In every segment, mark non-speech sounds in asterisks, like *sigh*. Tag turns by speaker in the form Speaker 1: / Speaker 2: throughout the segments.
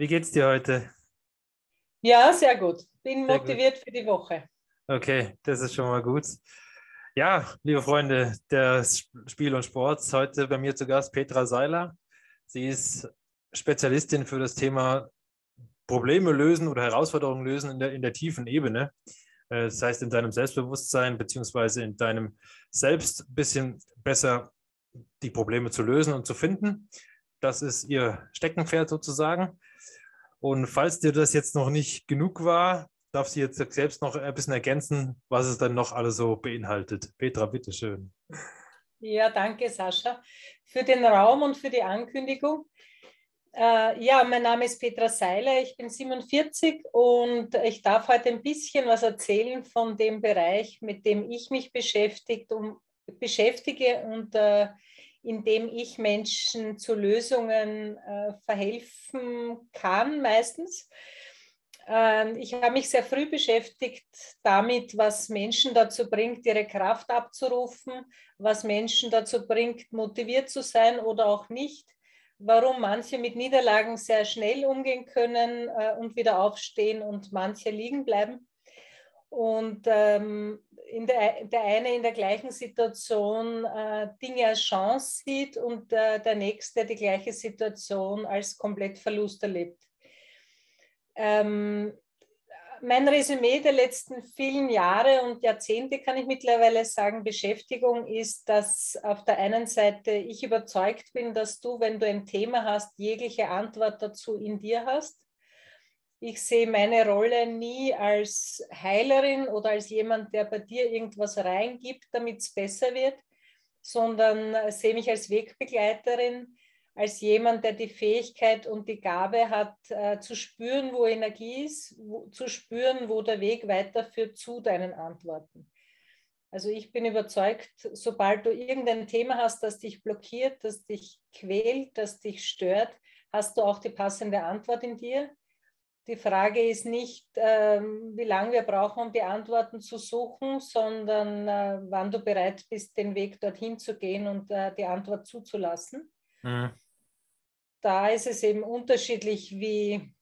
Speaker 1: Wie geht's dir heute?
Speaker 2: Ja, sehr gut. Bin sehr motiviert gut. für die Woche.
Speaker 1: Okay, das ist schon mal gut. Ja, liebe Freunde des Spiel und Sports, heute bei mir zu Gast Petra Seiler. Sie ist Spezialistin für das Thema Probleme lösen oder Herausforderungen lösen in der, in der tiefen Ebene. Äh, das heißt, in deinem Selbstbewusstsein beziehungsweise in deinem Selbst ein bisschen besser die Probleme zu lösen und zu finden. Das ist ihr Steckenpferd sozusagen. Und falls dir das jetzt noch nicht genug war, darf sie jetzt selbst noch ein bisschen ergänzen, was es dann noch alles so beinhaltet. Petra, bitteschön.
Speaker 2: Ja, danke, Sascha, für den Raum und für die Ankündigung. Äh, ja, mein Name ist Petra Seiler, ich bin 47 und ich darf heute ein bisschen was erzählen von dem Bereich, mit dem ich mich beschäftigt, um, beschäftige und äh, in dem ich Menschen zu Lösungen äh, verhelfen kann, meistens. Ähm, ich habe mich sehr früh beschäftigt damit, was Menschen dazu bringt, ihre Kraft abzurufen, was Menschen dazu bringt, motiviert zu sein oder auch nicht, warum manche mit Niederlagen sehr schnell umgehen können äh, und wieder aufstehen und manche liegen bleiben. Und ähm, in der, der eine in der gleichen Situation äh, Dinge als Chance sieht und äh, der nächste die gleiche Situation als komplett Verlust erlebt. Ähm, mein Resümee der letzten vielen Jahre und Jahrzehnte kann ich mittlerweile sagen, Beschäftigung ist, dass auf der einen Seite ich überzeugt bin, dass du, wenn du ein Thema hast, jegliche Antwort dazu in dir hast ich sehe meine Rolle nie als Heilerin oder als jemand, der bei dir irgendwas reingibt, damit es besser wird, sondern sehe mich als Wegbegleiterin, als jemand, der die Fähigkeit und die Gabe hat, äh, zu spüren, wo Energie ist, zu spüren, wo der Weg weiterführt zu deinen Antworten. Also ich bin überzeugt, sobald du irgendein Thema hast, das dich blockiert, das dich quält, das dich stört, hast du auch die passende Antwort in dir die Frage ist nicht, ähm, wie lange wir brauchen, um die Antworten zu suchen, sondern äh, wann du bereit bist, den Weg dorthin zu gehen und äh, die Antwort zuzulassen. Mhm. Da ist es eben unterschiedlich, wie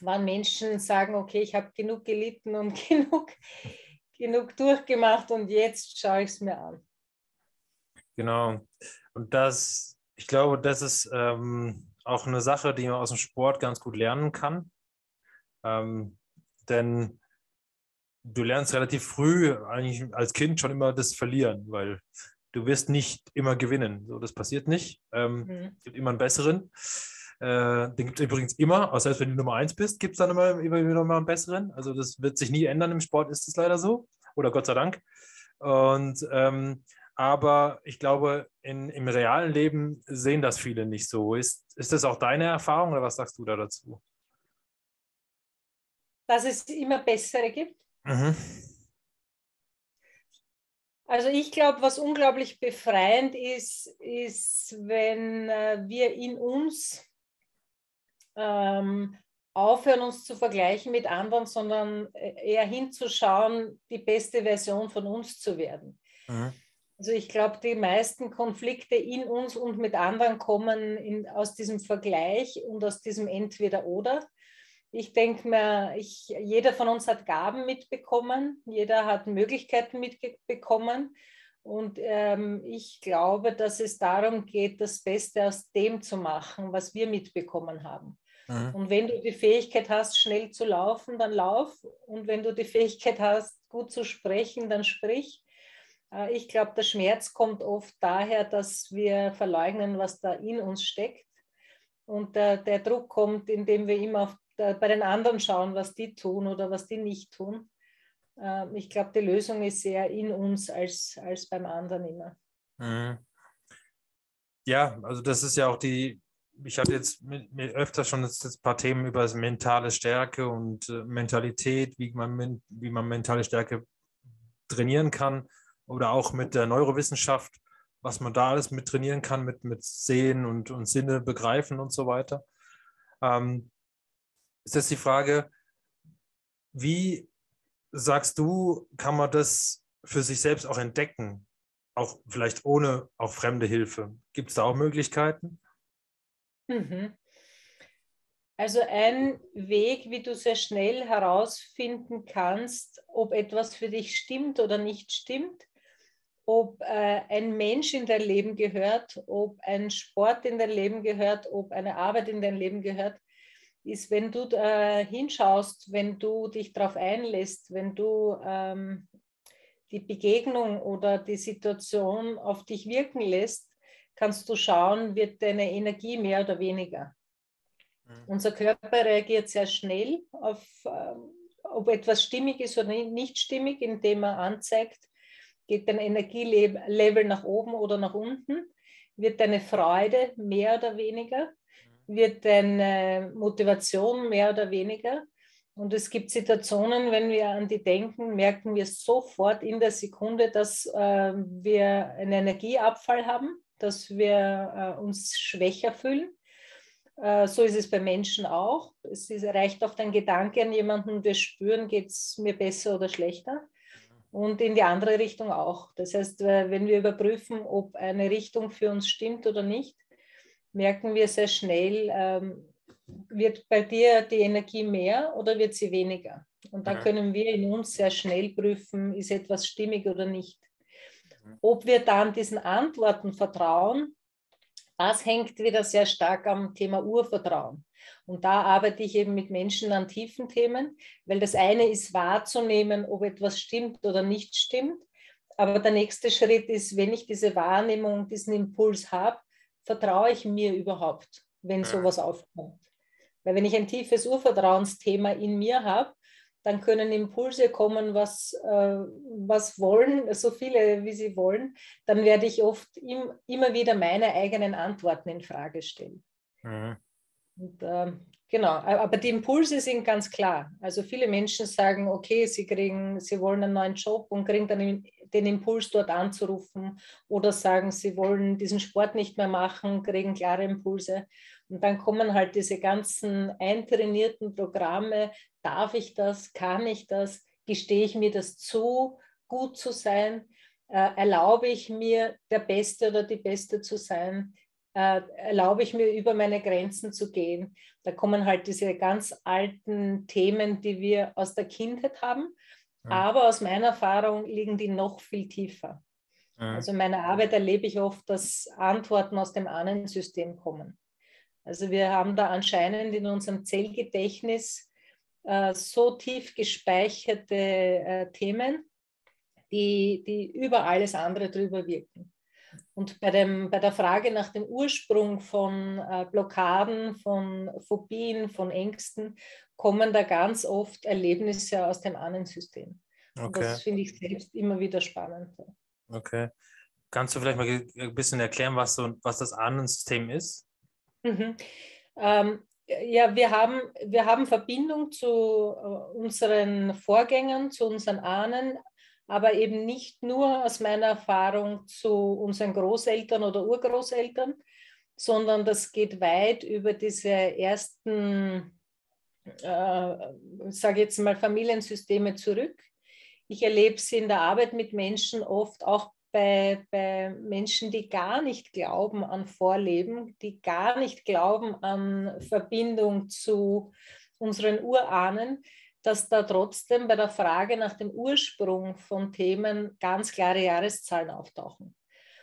Speaker 2: wann Menschen sagen, okay, ich habe genug gelitten und *laughs* genug, genug durchgemacht und jetzt schaue ich es mir an.
Speaker 1: Genau. Und das, ich glaube, das ist ähm, auch eine Sache, die man aus dem Sport ganz gut lernen kann ähm, denn du lernst relativ früh, eigentlich als Kind schon immer das Verlieren, weil du wirst nicht immer gewinnen. So, das passiert nicht. Ähm, mhm. Es gibt immer einen besseren. Äh, den gibt es übrigens immer, auch selbst wenn du Nummer eins bist, gibt es dann immer, immer, immer einen besseren. Also das wird sich nie ändern im Sport, ist es leider so. Oder Gott sei Dank. Und ähm, aber ich glaube, in, im realen Leben sehen das viele nicht so. Ist, ist das auch deine Erfahrung oder was sagst du da dazu?
Speaker 2: Dass es immer bessere gibt? Mhm. Also ich glaube, was unglaublich befreiend ist, ist, wenn äh, wir in uns ähm, aufhören, uns zu vergleichen mit anderen, sondern äh, eher hinzuschauen, die beste Version von uns zu werden. Mhm. Also ich glaube, die meisten Konflikte in uns und mit anderen kommen in, aus diesem Vergleich und aus diesem Entweder-Oder. Ich denke mir, ich, jeder von uns hat Gaben mitbekommen, jeder hat Möglichkeiten mitbekommen. Und ähm, ich glaube, dass es darum geht, das Beste aus dem zu machen, was wir mitbekommen haben. Mhm. Und wenn du die Fähigkeit hast, schnell zu laufen, dann lauf. Und wenn du die Fähigkeit hast, gut zu sprechen, dann sprich. Äh, ich glaube, der Schmerz kommt oft daher, dass wir verleugnen, was da in uns steckt. Und der, der Druck kommt, indem wir immer auf bei den anderen schauen, was die tun oder was die nicht tun. Ähm, ich glaube, die Lösung ist eher in uns als, als beim anderen immer.
Speaker 1: Mhm. Ja, also das ist ja auch die, ich hatte jetzt mit, mit öfter schon jetzt ein paar Themen über mentale Stärke und äh, Mentalität, wie man, wie man mentale Stärke trainieren kann oder auch mit der Neurowissenschaft, was man da alles mit trainieren kann, mit, mit Sehen und, und Sinne begreifen und so weiter. Ähm, ist jetzt die Frage, wie sagst du, kann man das für sich selbst auch entdecken? Auch vielleicht ohne auch fremde Hilfe. Gibt es da auch Möglichkeiten?
Speaker 2: Mhm. Also ein Weg, wie du sehr schnell herausfinden kannst, ob etwas für dich stimmt oder nicht stimmt, ob äh, ein Mensch in dein Leben gehört, ob ein Sport in dein Leben gehört, ob eine Arbeit in dein Leben gehört, ist, wenn du äh, hinschaust, wenn du dich darauf einlässt, wenn du ähm, die Begegnung oder die Situation auf dich wirken lässt, kannst du schauen, wird deine Energie mehr oder weniger. Mhm. Unser Körper reagiert sehr schnell auf, äh, ob etwas stimmig ist oder nicht stimmig, indem er anzeigt, geht dein Energielevel nach oben oder nach unten, wird deine Freude mehr oder weniger. Wird deine Motivation mehr oder weniger. Und es gibt Situationen, wenn wir an die denken, merken wir sofort in der Sekunde, dass äh, wir einen Energieabfall haben dass wir äh, uns schwächer fühlen. Äh, so ist es bei Menschen auch. Es ist, reicht oft ein Gedanke an jemanden, wir spüren, geht es mir besser oder schlechter. Und in die andere Richtung auch. Das heißt, äh, wenn wir überprüfen, ob eine Richtung für uns stimmt oder nicht, merken wir sehr schnell, ähm, wird bei dir die Energie mehr oder wird sie weniger? Und da können wir in uns sehr schnell prüfen, ist etwas stimmig oder nicht. Ob wir dann diesen Antworten vertrauen, das hängt wieder sehr stark am Thema Urvertrauen. Und da arbeite ich eben mit Menschen an tiefen Themen, weil das eine ist wahrzunehmen, ob etwas stimmt oder nicht stimmt. Aber der nächste Schritt ist, wenn ich diese Wahrnehmung, diesen Impuls habe, vertraue ich mir überhaupt, wenn sowas aufkommt. Weil wenn ich ein tiefes Urvertrauensthema in mir habe, dann können Impulse kommen, was, äh, was wollen, so viele wie sie wollen, dann werde ich oft im, immer wieder meine eigenen Antworten in Frage stellen. Mhm. Und, äh, genau, aber die Impulse sind ganz klar. Also viele Menschen sagen, okay, sie kriegen, sie wollen einen neuen Job und kriegen dann den Impuls, dort anzurufen oder sagen, sie wollen diesen Sport nicht mehr machen, kriegen klare Impulse. Und dann kommen halt diese ganzen eintrainierten Programme, darf ich das, kann ich das, gestehe ich mir das zu, gut zu sein, äh, erlaube ich mir, der Beste oder die Beste zu sein, äh, erlaube ich mir, über meine Grenzen zu gehen. Da kommen halt diese ganz alten Themen, die wir aus der Kindheit haben, ja. aber aus meiner Erfahrung liegen die noch viel tiefer. Ja. Also in meiner Arbeit erlebe ich oft, dass Antworten aus dem Ahnensystem kommen. Also wir haben da anscheinend in unserem Zellgedächtnis äh, so tief gespeicherte äh, Themen, die, die über alles andere drüber wirken. Und bei, dem, bei der Frage nach dem Ursprung von äh, Blockaden, von Phobien, von Ängsten, kommen da ganz oft Erlebnisse aus dem Ahnensystem. Okay. das finde ich selbst immer wieder spannend.
Speaker 1: Okay. Kannst du vielleicht mal ein bisschen erklären, was, so, was das Ahnensystem ist?
Speaker 2: Mhm. Ähm, ja, wir haben, wir haben Verbindung zu äh, unseren Vorgängern, zu unseren Ahnen, aber eben nicht nur aus meiner Erfahrung zu unseren Großeltern oder Urgroßeltern, sondern das geht weit über diese ersten, äh, sage jetzt mal, Familiensysteme zurück. Ich erlebe sie in der Arbeit mit Menschen oft auch bei, bei Menschen, die gar nicht glauben an Vorleben, die gar nicht glauben an Verbindung zu unseren Urahnen, dass da trotzdem bei der Frage nach dem Ursprung von Themen ganz klare Jahreszahlen auftauchen.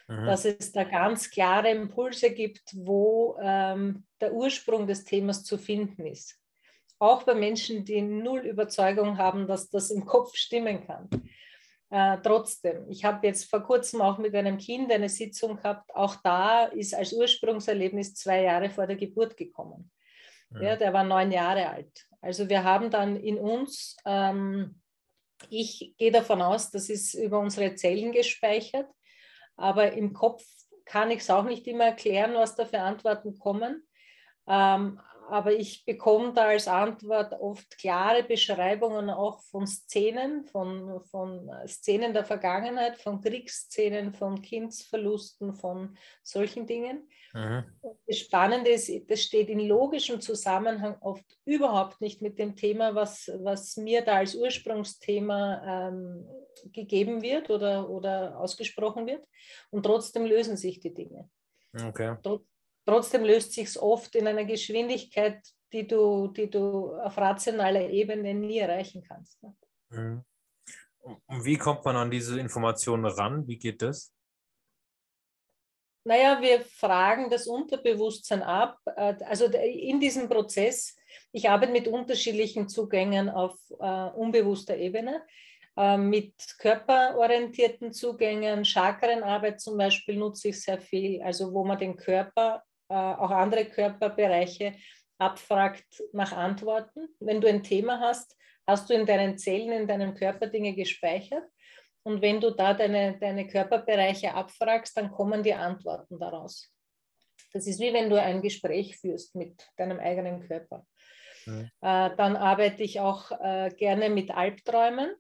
Speaker 2: Mhm. Dass es da ganz klare Impulse gibt, wo ähm, der Ursprung des Themas zu finden ist. Auch bei Menschen, die null Überzeugung haben, dass das im Kopf stimmen kann. Äh, trotzdem, ich habe jetzt vor kurzem auch mit einem Kind eine Sitzung gehabt. Auch da ist als Ursprungserlebnis zwei Jahre vor der Geburt gekommen. Ja. ja der war neun Jahre alt. Also wir haben dann in uns, ähm, ich gehe davon aus, das ist über unsere Zellen gespeichert, aber im Kopf kann ich es auch nicht immer erklären, was da für Antworten kommen. Ähm, aber ich bekomme da als Antwort oft klare Beschreibungen auch von Szenen, von, von Szenen der Vergangenheit, von Kriegsszenen, von Kindsverlusten, von solchen Dingen. Mhm. Das Spannende ist, das steht in logischem Zusammenhang oft überhaupt nicht mit dem Thema, was, was mir da als Ursprungsthema ähm, gegeben wird oder, oder ausgesprochen wird. Und trotzdem lösen sich die Dinge. Okay. Trotzdem löst sich es oft in einer Geschwindigkeit, die du, die du auf rationaler Ebene nie erreichen kannst. Ne?
Speaker 1: Mhm. Und wie kommt man an diese Informationen ran? Wie geht das?
Speaker 2: Naja, wir fragen das Unterbewusstsein ab. Äh, also in diesem Prozess, ich arbeite mit unterschiedlichen Zugängen auf uh, unbewusster Ebene, uh, mit körperorientierten Zugängen, Chakrenarbeit zum Beispiel nutze ich sehr viel, also wo man den Körper äh, auch andere Körperbereiche abfragt nach Antworten. Wenn du ein Thema hast, hast du in deinen Zellen, in deinem Körper Dinge gespeichert. Und wenn du da deine, deine Körperbereiche abfragst, dann kommen die Antworten daraus. Das ist wie wenn du ein Gespräch führst mit deinem eigenen Körper. Mhm. Äh, dann arbeite ich auch äh, gerne mit Albträumen.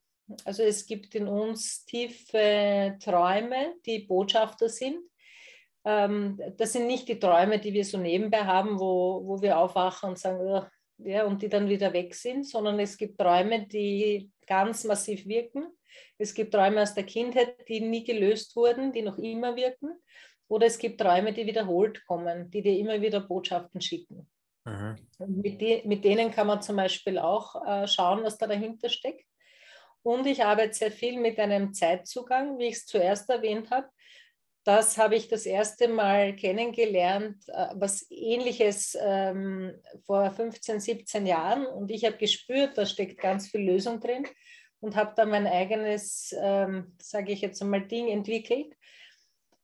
Speaker 2: Also es gibt in uns tiefe Träume, die Botschafter sind ähm, das sind nicht die Träume, die wir so nebenbei haben, wo, wo wir aufwachen und sagen, ja, und die dann wieder weg sind, sondern es gibt Träume, die ganz massiv wirken. Es gibt Träume aus der Kindheit, die nie gelöst wurden, die noch immer wirken. Oder es gibt Träume, die wiederholt kommen, die dir immer wieder Botschaften schicken. Mhm. Mit, die, mit, denen kann man zum Beispiel auch äh, schauen, was da dahinter steckt. Und ich arbeite sehr viel mit einem Zeitzugang, wie ich es zuerst erwähnt habe das habe ich das erste Mal kennengelernt, äh, was ähnliches ähm, vor 15, 17 Jahren. Und ich habe gespürt, da steckt ganz viel Lösung drin und habe da mein eigenes, ähm, sage ich jetzt einmal, Ding entwickelt.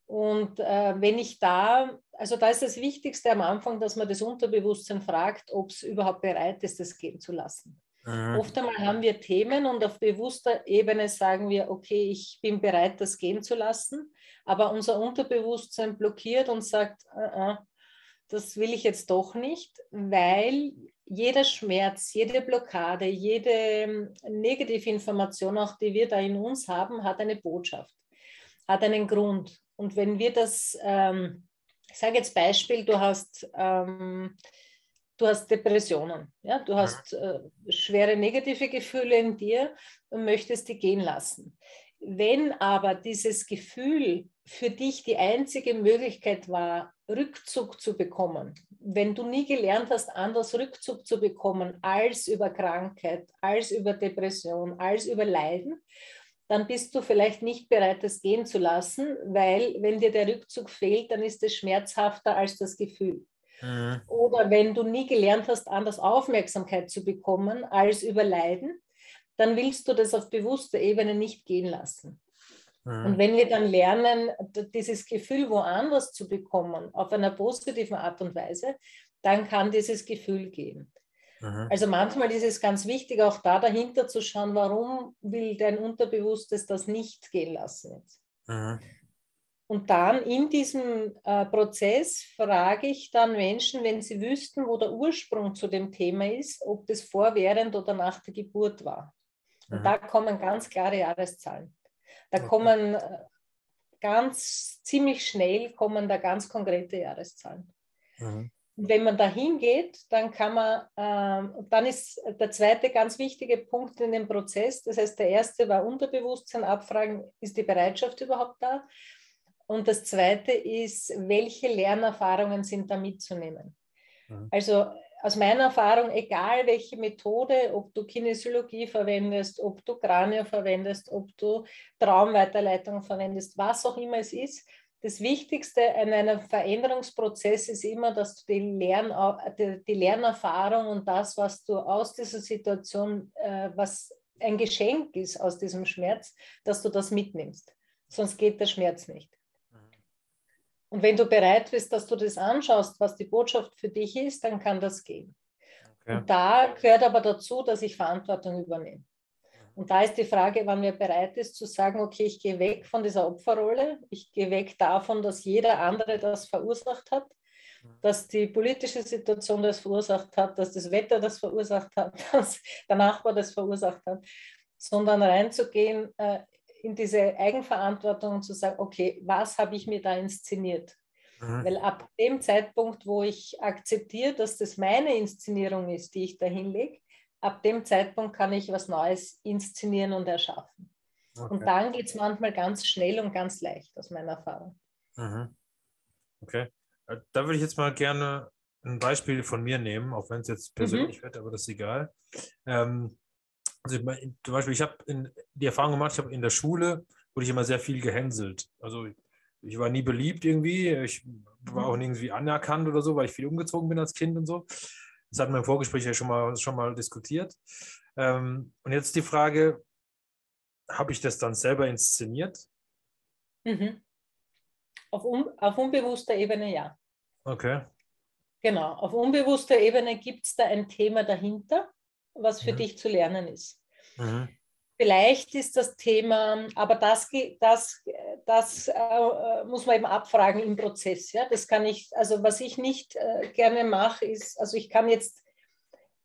Speaker 2: Und äh, wenn ich da, also da ist das Wichtigste am Anfang, dass man das Unterbewusstsein fragt, ob es überhaupt bereit ist, das gehen zu lassen. Mhm. Oft einmal haben wir Themen und auf bewusster Ebene sagen wir, okay, ich bin bereit, das gehen zu lassen aber unser Unterbewusstsein blockiert und sagt, uh, uh, das will ich jetzt doch nicht, weil jeder Schmerz, jede Blockade, jede ähm, negative Information, auch die wir da in uns haben, hat eine Botschaft, hat einen Grund. Und wenn wir das, ähm, ich sage jetzt Beispiel, du hast, ähm, du hast Depressionen, ja? du hast äh, schwere negative Gefühle in dir und möchtest die gehen lassen. Wenn aber dieses Gefühl für dich die einzige Möglichkeit war, Rückzug zu bekommen, wenn du nie gelernt hast, anders Rückzug zu bekommen als über Krankheit, als über Depression, als über Leiden, dann bist du vielleicht nicht bereit, das gehen zu lassen, weil wenn dir der Rückzug fehlt, dann ist es schmerzhafter als das Gefühl. Mhm. Oder wenn du nie gelernt hast, anders Aufmerksamkeit zu bekommen als über Leiden, dann willst du das auf bewusster Ebene nicht gehen lassen. Mhm. Und wenn wir dann lernen, dieses Gefühl woanders zu bekommen, auf einer positiven Art und Weise, dann kann dieses Gefühl gehen. Mhm. Also manchmal ist es ganz wichtig, auch da dahinter zu schauen, warum will dein Unterbewusstes das nicht gehen lassen jetzt. Mhm. Und dann in diesem äh, Prozess frage ich dann Menschen, wenn sie wüssten, wo der Ursprung zu dem Thema ist, ob das vor, während oder nach der Geburt war. Und mhm. da kommen ganz klare Jahreszahlen. Da okay. kommen äh, ganz ziemlich schnell kommen da ganz konkrete Jahreszahlen. Mhm. wenn man da hingeht, dann kann man, äh, dann ist der zweite ganz wichtige Punkt in dem Prozess, das heißt, der erste war Unterbewusstsein abfragen, ist die Bereitschaft überhaupt da? Und das zweite ist, welche Lernerfahrungen sind da mitzunehmen? Mhm. Also aus meiner Erfahrung, egal welche Methode, ob du Kinesiologie verwendest, ob du Kranio verwendest, ob du Traumweiterleitung verwendest, was auch immer es ist, das Wichtigste in einem Veränderungsprozess ist immer, dass du die, Lern, die Lernerfahrung und das, was du aus dieser Situation, äh, was ein Geschenk ist aus diesem Schmerz, dass du das mitnimmst. Sonst geht der Schmerz nicht. Und wenn du bereit bist, dass du das anschaust, was die Botschaft für dich ist, dann kann das gehen. Okay. Und da gehört aber dazu, dass ich Verantwortung übernehme. Und da ist die Frage, wann wer bereit ist zu sagen, okay, ich gehe weg von dieser Opferrolle, ich gehe weg davon, dass jeder andere das verursacht hat dass die politische Situation das verursacht hat, dass das Wetter das verursacht hat, *laughs* dass der Nachbar das verursacht hat, sondern reinzugehen äh, in diese Eigenverantwortung und zu sagen, okay, was habe ich mir da inszeniert? Mhm. Weil ab dem Zeitpunkt, wo ich akzeptiere, dass das meine Inszenierung ist, die ich da hinlege, ab dem Zeitpunkt kann ich was Neues inszenieren und erschaffen. Okay. Und dann geht es manchmal ganz schnell und ganz leicht, aus meiner Erfahrung.
Speaker 1: Mhm. Okay. Äh, da würde ich jetzt mal gerne ein Beispiel von mir nehmen, auch wenn es jetzt persönlich mhm. wird, aber das ist egal. Ähm, also ich, zum Beispiel, ich habe die Erfahrung gemacht, ich habe in der Schule wurde ich immer sehr viel gehänselt. Also ich war nie beliebt irgendwie. Ich war auch irgendwie anerkannt oder so, weil ich viel umgezogen bin als Kind und so. Das hatten wir im Vorgespräch ja schon mal, schon mal diskutiert. Ähm, und jetzt die Frage, habe ich das dann selber inszeniert?
Speaker 2: Mhm. Auf, un, auf unbewusster Ebene ja.
Speaker 1: Okay.
Speaker 2: Genau, auf unbewusster Ebene gibt es da ein Thema dahinter, was für mhm. dich zu lernen ist. Mhm. Vielleicht ist das Thema, aber das, das, das äh, muss man eben abfragen im Prozess. Ja? Das kann ich, also was ich nicht äh, gerne mache, ist, also ich kann jetzt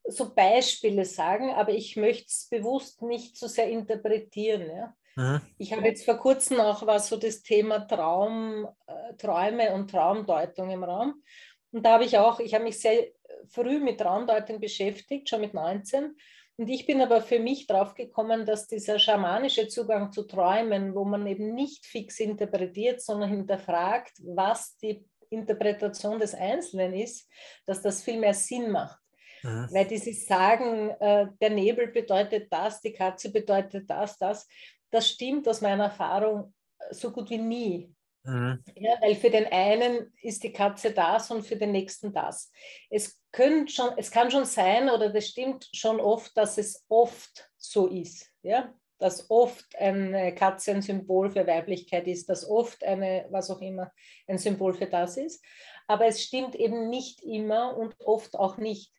Speaker 2: so Beispiele sagen, aber ich möchte es bewusst nicht so sehr interpretieren. Ja? Mhm. Ich habe jetzt vor kurzem auch was so das Thema Traum, äh, Träume und Traumdeutung im Raum. Und da habe ich auch, ich habe mich sehr früh mit Traumdeutung beschäftigt, schon mit 19 und ich bin aber für mich drauf gekommen, dass dieser schamanische Zugang zu Träumen, wo man eben nicht fix interpretiert, sondern hinterfragt, was die Interpretation des Einzelnen ist, dass das viel mehr Sinn macht. Mhm. Weil dieses Sagen, äh, der Nebel bedeutet das, die Katze bedeutet das, das, das stimmt aus meiner Erfahrung so gut wie nie. Mhm. Ja, weil für den einen ist die Katze das und für den nächsten das. Es, schon, es kann schon sein, oder das stimmt schon oft, dass es oft so ist. Ja? Dass oft eine Katze ein Symbol für Weiblichkeit ist, dass oft eine, was auch immer, ein Symbol für das ist. Aber es stimmt eben nicht immer und oft auch nicht.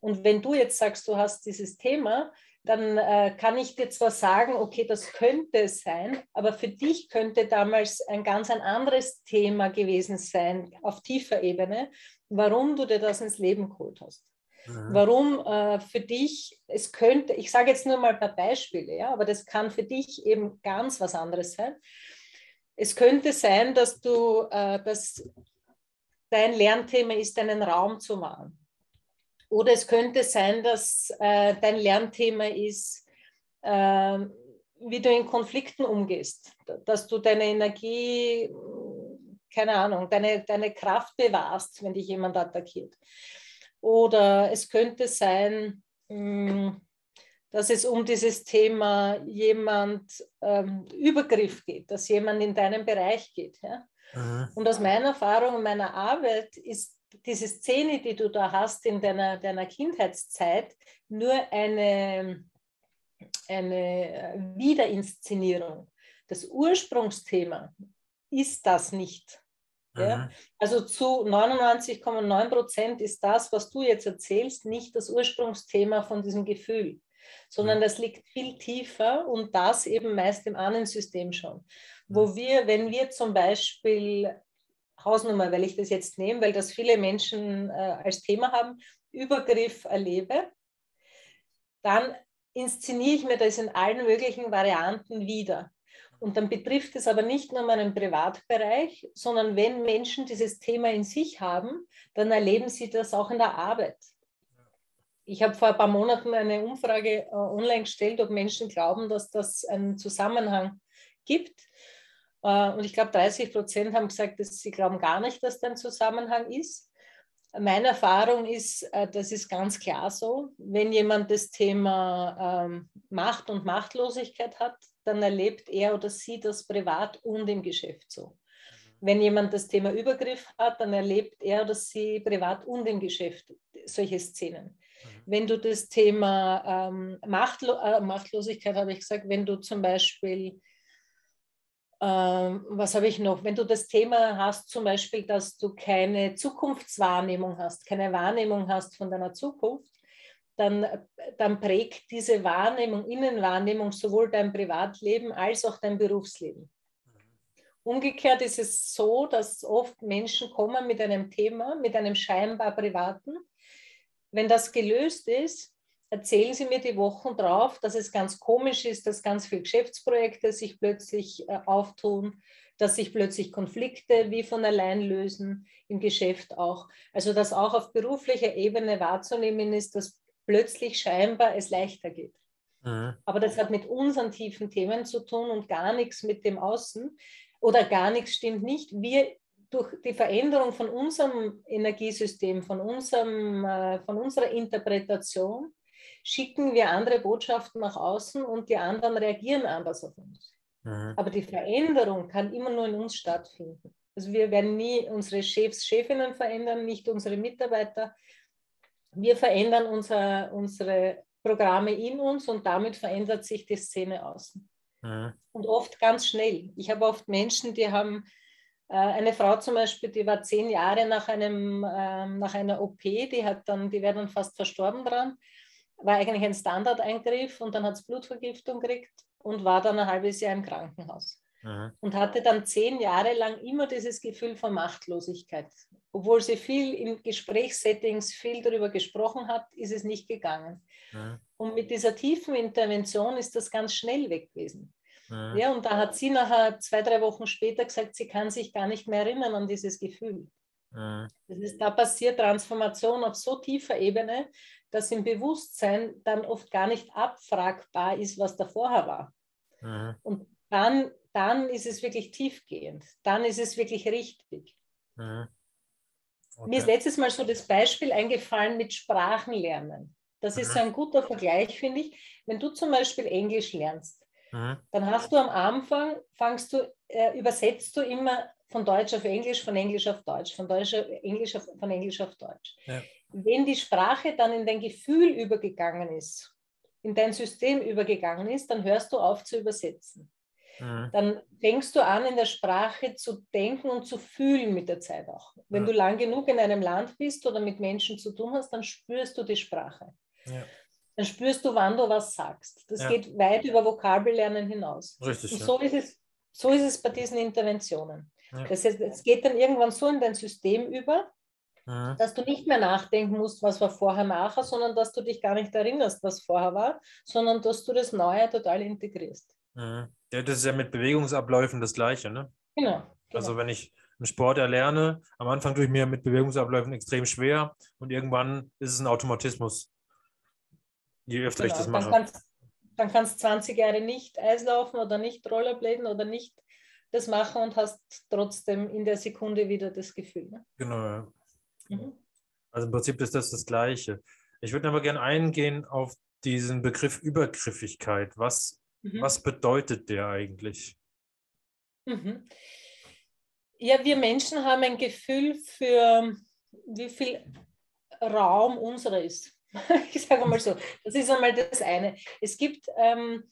Speaker 2: Und wenn du jetzt sagst, du hast dieses Thema, dann äh, kann ich dir zwar sagen, okay, das könnte es sein, aber für dich könnte damals ein ganz ein anderes Thema gewesen sein auf tiefer Ebene, warum du dir das ins Leben geholt hast. Mhm. Warum äh, für dich, es könnte, ich sage jetzt nur mal ein paar Beispiele, ja, aber das kann für dich eben ganz was anderes sein. Es könnte sein, dass du, äh, dass dein Lernthema ist, einen Raum zu machen oder es könnte sein, dass äh, dein Lernthema ist, äh, wie du in Konflikten umgehst, dass du deine Energie, keine Ahnung, deine, deine Kraft bewahrst, wenn dich jemand attackiert. Oder es könnte sein, mh, hm, dass es um dieses Thema jemand ähm, Übergriff geht, dass jemand in deinen Bereich geht. Ja? Mhm. Und aus meiner Erfahrung und meiner Arbeit ist diese Szene, die du da hast in deiner, deiner Kindheitszeit, nur eine, eine Wiederinszenierung. Das Ursprungsthema ist das nicht. Ja? Mhm. Also zu 99,9 Prozent ist das, was du jetzt erzählst, nicht das Ursprungsthema von diesem Gefühl, sondern mhm. das liegt viel tiefer und das eben meist im Ahnensystem schon. Wo mhm. wir, wenn wir zum Beispiel Hausnummer, weil ich das jetzt nehme, weil das viele Menschen äh, als Thema haben, Übergriff erlebe, dann inszeniere ich mir das in allen möglichen Varianten wieder. Und dann betrifft es aber nicht nur meinen Privatbereich, sondern wenn Menschen dieses Thema in sich haben, dann erleben sie das auch in der Arbeit. Ich habe vor ein paar Monaten eine Umfrage äh, online gestellt, ob Menschen glauben, dass das einen Zusammenhang gibt. Äh, und ich glaube, 30 Prozent haben gesagt, dass sie glauben gar nicht, dass da ein Zusammenhang ist. Meine Erfahrung ist, äh, das ist ganz klar so. Wenn jemand das Thema ähm, Macht und Machtlosigkeit hat, dann erlebt er oder sie das privat und im Geschäft so. Wenn jemand das Thema Übergriff hat, dann erlebt er oder sie privat und im Geschäft solche Szenen. Mhm. Wenn du das Thema ähm, Machtlo äh, Machtlosigkeit, habe ich gesagt, wenn du zum Beispiel ähm, was habe ich noch? Wenn du das Thema hast, zum Beispiel, dass du keine Zukunftswahrnehmung hast, keine Wahrnehmung hast von deiner Zukunft, dann, dann prägt diese Wahrnehmung, Innenwahrnehmung sowohl dein Privatleben als auch dein Berufsleben. Umgekehrt ist es so, dass oft Menschen kommen mit einem Thema, mit einem scheinbar privaten. Wenn das gelöst ist, erzählen sie mir die Wochen drauf, dass es ganz komisch ist, dass ganz viele Geschäftsprojekte sich plötzlich äh, auftun, dass sich plötzlich Konflikte wie von allein lösen, im Geschäft auch. Also dass auch auf beruflicher Ebene wahrzunehmen ist, dass plötzlich scheinbar es leichter geht. Mhm. Aber das hat mit unseren tiefen Themen zu tun und gar nichts mit dem Außen. Oder gar nichts stimmt nicht. Wir durch die Veränderung von unserem Energiesystem, von, unserem, äh, von unserer Interpretation, schicken wir andere Botschaften nach außen und die anderen reagieren anders auf uns. Mhm. Aber die Veränderung kann immer nur in uns stattfinden. Also wir werden nie unsere Chefs, Chefinnen verändern, nicht unsere Mitarbeiter. Wir verändern unser, unsere Programme in uns und damit verändert sich die Szene außen. Mhm. Und oft ganz schnell. Ich habe oft Menschen, die haben äh, eine Frau zum Beispiel, die war zehn Jahre nach, einem, äh, nach einer OP, die, hat dann, die wäre dann fast verstorben dran, war eigentlich ein Standardeingriff und dann hat es Blutvergiftung gekriegt und war dann ein halbes Jahr im Krankenhaus. Mhm. Und hatte dann zehn Jahre lang immer dieses Gefühl von Machtlosigkeit. Obwohl sie viel in Gesprächssettings viel darüber gesprochen hat, ist es nicht gegangen. Mhm. Und mit dieser tiefen Intervention ist das ganz schnell weg gewesen. Mhm. Ja, und da hat sie nachher zwei, drei Wochen später gesagt, sie kann sich gar nicht mehr erinnern an dieses Gefühl. Das ist, da passiert Transformation auf so tiefer Ebene, dass im Bewusstsein dann oft gar nicht abfragbar ist, was da vorher war. Mhm. Und dann, dann ist es wirklich tiefgehend. Dann ist es wirklich richtig. Mhm. Okay. Mir ist letztes Mal so das Beispiel eingefallen mit Sprachenlernen. Das ist mhm. so ein guter Vergleich, finde ich. Wenn du zum Beispiel Englisch lernst, mhm. dann hast du am Anfang, fangst du, äh, übersetzt du immer von Deutsch auf Englisch, von Englisch auf Deutsch, von Deutsch auf Englisch auf, von Englisch auf Deutsch. Ja. Wenn die Sprache dann in dein Gefühl übergegangen ist, in dein System übergegangen ist, dann hörst du auf zu übersetzen. Mhm. Dann fängst du an, in der Sprache zu denken und zu fühlen mit der Zeit auch. Wenn mhm. du lang genug in einem Land bist oder mit Menschen zu tun hast, dann spürst du die Sprache. Ja. Dann spürst du, wann du was sagst. Das ja. geht weit über Vokabellernen hinaus. Richtig. Und so, ist es, so ist es bei diesen Interventionen. Ja. Das heißt, es geht dann irgendwann so in dein System über, mhm. dass du nicht mehr nachdenken musst, was war vorher, nachher, sondern dass du dich gar nicht erinnerst, was vorher war, sondern dass du das Neue total integrierst.
Speaker 1: Mhm. Ja, das ist ja mit Bewegungsabläufen das Gleiche, ne? Genau. genau. Also wenn ich einen Sport erlerne, am Anfang tue ich mir mit Bewegungsabläufen extrem schwer und irgendwann ist es ein Automatismus, je öfter genau. ich das mache.
Speaker 2: Dann kannst du 20 Jahre nicht Eislaufen oder nicht Rollerbladen oder nicht das machen und hast trotzdem in der Sekunde wieder das Gefühl. Ne?
Speaker 1: Genau. Mhm. Also im Prinzip ist das das Gleiche. Ich würde aber gerne eingehen auf diesen Begriff Übergriffigkeit. Was, mhm. was bedeutet der eigentlich?
Speaker 2: Mhm. Ja, wir Menschen haben ein Gefühl für, wie viel Raum unserer ist. *laughs* Ich sage mal so, das ist einmal das eine. Es gibt ähm,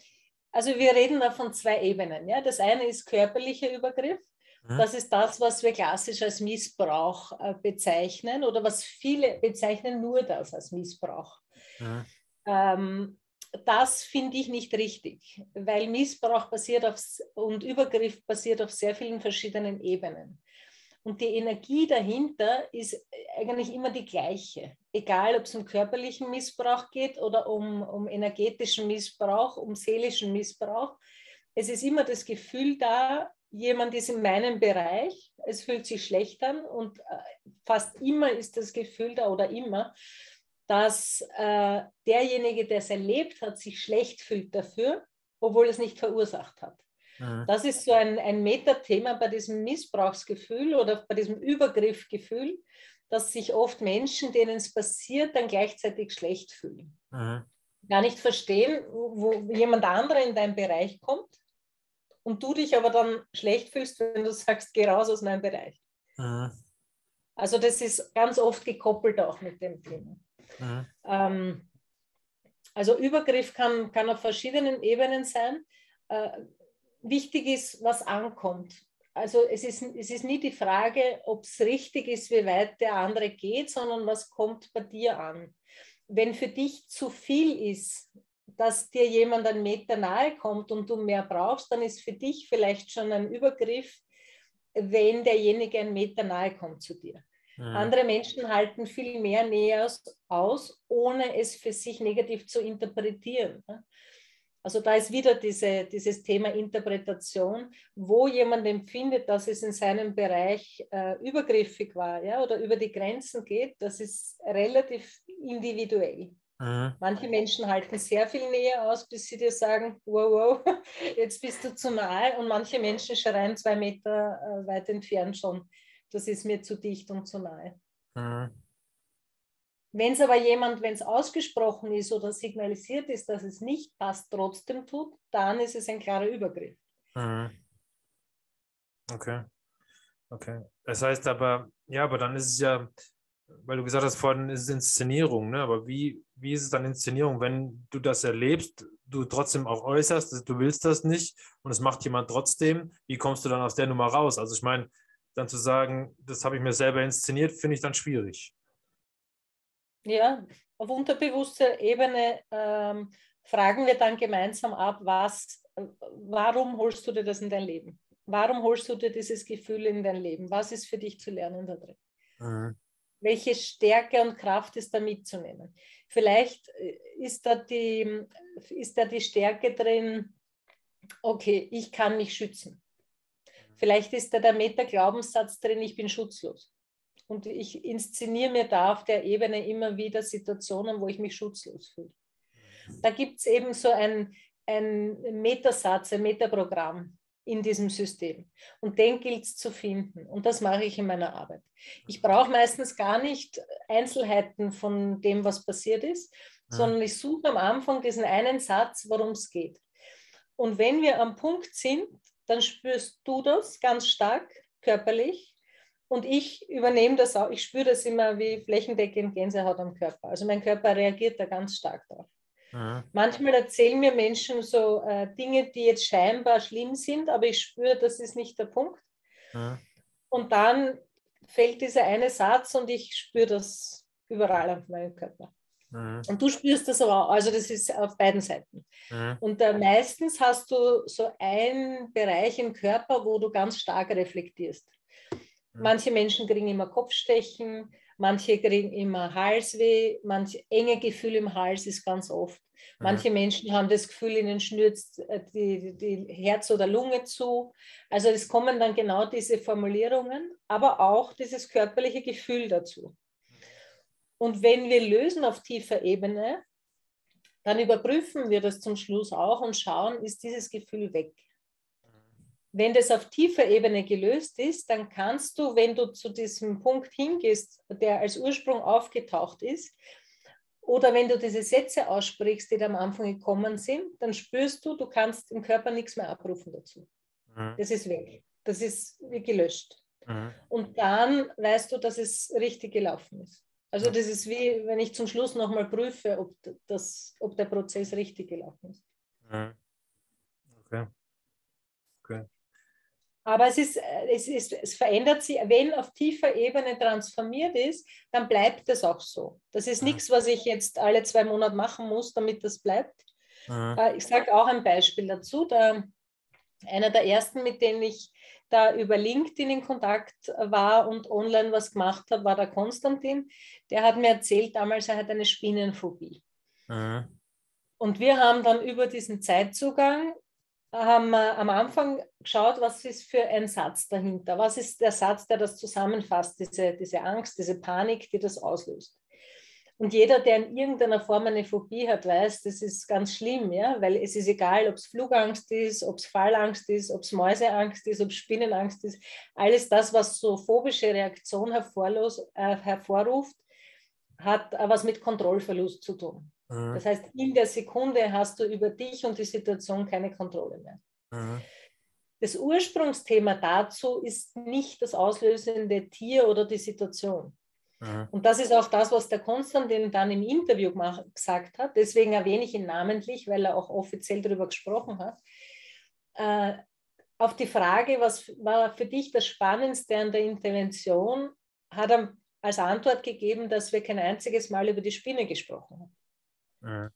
Speaker 2: also wir reden da von zwei Ebenen. Ja? Das eine ist körperlicher Übergriff. Das ist das, was wir klassisch als Missbrauch äh, bezeichnen oder was viele bezeichnen nur das als Missbrauch. Mhm. Ähm, das finde ich nicht richtig, weil Missbrauch basiert auf und Übergriff basiert auf sehr vielen verschiedenen Ebenen. Und die Energie dahinter ist eigentlich immer die gleiche. Egal, ob es um körperlichen Missbrauch geht oder um, um energetischen Missbrauch, um seelischen Missbrauch. Es ist immer das Gefühl da, jemand ist in meinem Bereich, es fühlt sich schlecht an und äh, fast immer ist das Gefühl da oder immer, dass äh, derjenige, der es erlebt hat, sich schlecht fühlt dafür, obwohl es nicht verursacht hat. Mhm. Das ist so ein, ein Metathema bei diesem Missbrauchsgefühl oder bei diesem Übergriffgefühl, dass sich oft Menschen, denen es passiert, dann gleichzeitig schlecht fühlen. Mhm. Gar nicht verstehen, wo jemand anderer in deinen Bereich kommt und du dich aber dann schlecht fühlst, wenn du *laughs* sagst, geh raus aus meinem Bereich. Mhm. Also das ist ganz oft gekoppelt auch mit dem Thema. Mhm. Ähm, also Übergriff kann, kann auf verschiedenen Ebenen sein. Äh, wichtig ist, was ankommt. Also es ist, es ist nie die Frage, ob es richtig ist, wie weit der andere geht, sondern was kommt bei dir an. Wenn für dich zu viel ist, dass dir jemand einen Meter nahe kommt und du mehr brauchst, dann ist für dich vielleicht schon ein Übergriff, wenn derjenige einen Meter nahe kommt zu dir. Mhm. Andere Menschen halten viel mehr Nähe aus, ohne es für sich negativ zu interpretieren. Also da ist wieder diese, dieses Thema Interpretation, wo jemand empfindet, dass es in seinem Bereich äh, übergriffig war ja, oder über die Grenzen geht, das ist relativ individuell. Mhm. Manche Menschen halten sehr viel Nähe aus, bis sie dir sagen, wow, wow, *laughs* jetzt bist du zu nahe. Und manche Menschen schreien zwei Meter äh, weit entfernt schon, das ist mir zu dicht und zu nahe. Mhm. Wenn es aber jemand, wenn es ausgesprochen ist oder signalisiert ist, dass es nicht passt, trotzdem tut, dann ist es ein klarer Übergriff. Mhm.
Speaker 1: Okay. Okay. Das heißt aber, ja, aber dann ist es ja, weil du gesagt hast, vorhin ist es Inszenierung, ne? aber wie, wie ist es dann Inszenierung, wenn du das erlebst, du trotzdem auch äußerst, du willst das nicht und es macht jemand trotzdem, wie kommst du dann aus der Nummer raus? Also ich meine, dann zu sagen, das habe ich mir selber inszeniert, finde ich dann schwierig.
Speaker 2: Ja, auf unterbewusster Ebene ähm, fragen wir dann gemeinsam ab, was, warum holst du dir das in dein Leben? Warum holst du dir dieses Gefühl in dein Leben? Was ist für dich zu lernen da drin? Mhm. Welche Stärke und Kraft ist da mitzunehmen? Vielleicht äh, ist da die, ist da die Stärke drin, okay, ich kann mich schützen. Vielleicht ist da der Meta-Glaubenssatz drin, ich bin schutzlos. Und ich inszeniere mir da auf der Ebene immer wieder Situationen, wo ich mich schutzlos fühle. Da gibt es eben so ein, ein Metasatz, ein Metaprogramm in diesem System. Und den gilt es zu finden. Und das mache ich in meiner Arbeit. Ich brauche meistens gar nicht Einzelheiten von dem, was passiert ist, ja. sondern ich suche am Anfang diesen einen Satz, worum es geht. Und wenn wir am Punkt sind, dann spürst du das ganz stark körperlich und ich übernehme das auch, ich spüre das immer wie flächendeckend Gänsehaut am Körper. Also mein Körper reagiert da ganz stark drauf. Mhm. Manchmal erzählen mir Menschen so äh, Dinge, die jetzt scheinbar schlimm sind, aber ich spüre, das ist nicht der Punkt. Mhm. Und dann fällt dieser eine Satz und ich spüre das überall auf meinem Körper. Mhm. Und du spürst das aber auch, also das ist auf beiden Seiten. Mhm. Und äh, meistens hast du so einen Bereich im Körper, wo du ganz stark reflektierst. Manche Menschen kriegen immer Kopfstechen, manche kriegen immer Halsweh, manche enge Gefühl im Hals ist ganz oft. Manche mhm. Menschen haben das Gefühl, ihnen schnürt äh, die, die Herz oder Lunge zu. Also es kommen dann genau diese Formulierungen, aber auch dieses körperliche Gefühl dazu. Und wenn wir lösen auf tiefer Ebene, dann überprüfen wir das zum Schluss auch und schauen, ist dieses Gefühl weg. Wenn das auf tiefer Ebene gelöst ist, dann kannst du, wenn du zu diesem Punkt hingehst, der als Ursprung aufgetaucht ist, oder wenn du diese Sätze aussprichst, die da am Anfang gekommen sind, dann spürst du, du kannst im Körper nichts mehr abrufen dazu. Mhm. Das ist weg. Das ist wie gelöscht. Mhm. Und dann weißt du, dass es richtig gelaufen ist. Also das ist wie, wenn ich zum Schluss nochmal prüfe, ob, das, ob der Prozess richtig gelaufen ist. Mhm. Okay. Okay. Aber es, ist, äh, es, ist, es verändert sich, wenn auf tiefer Ebene transformiert ist, dann bleibt es auch so. Das ist ja. nichts, was ich jetzt alle zwei Monate machen muss, damit das bleibt. Äh, ich sage auch ein Beispiel dazu. Da, einer der ersten, mit denen ich da über LinkedIn in Kontakt war und online was gemacht habe, war der Konstantin. Der hat mir erzählt damals, er hat eine Spinnenphobie. Ja. Und wir haben dann über diesen Zeitzugang haben wir am Anfang geschaut, was ist für ein Satz dahinter? Was ist der Satz, der das zusammenfasst, diese, diese Angst, diese Panik, die das auslöst? Und jeder, der in irgendeiner Form eine Phobie hat, weiß, das ist ganz schlimm, ja? weil es ist egal, ob es Flugangst ist, ob es Fallangst ist, ob es Mäuseangst ist, ob es Spinnenangst ist. Alles das, was so phobische Reaktion äh, hervorruft, hat was mit Kontrollverlust zu tun. Mhm. Das heißt, in der Sekunde hast du über dich und die Situation keine Kontrolle mehr. Mhm. Das Ursprungsthema dazu ist nicht das auslösende Tier oder die Situation. Mhm. Und das ist auch das, was der Konstantin dann im Interview gesagt hat. Deswegen erwähne ich ihn namentlich, weil er auch offiziell darüber gesprochen hat. Äh, auf die Frage, was war für dich das Spannendste an der Intervention, hat er als Antwort gegeben, dass wir kein einziges Mal über die Spinne gesprochen haben.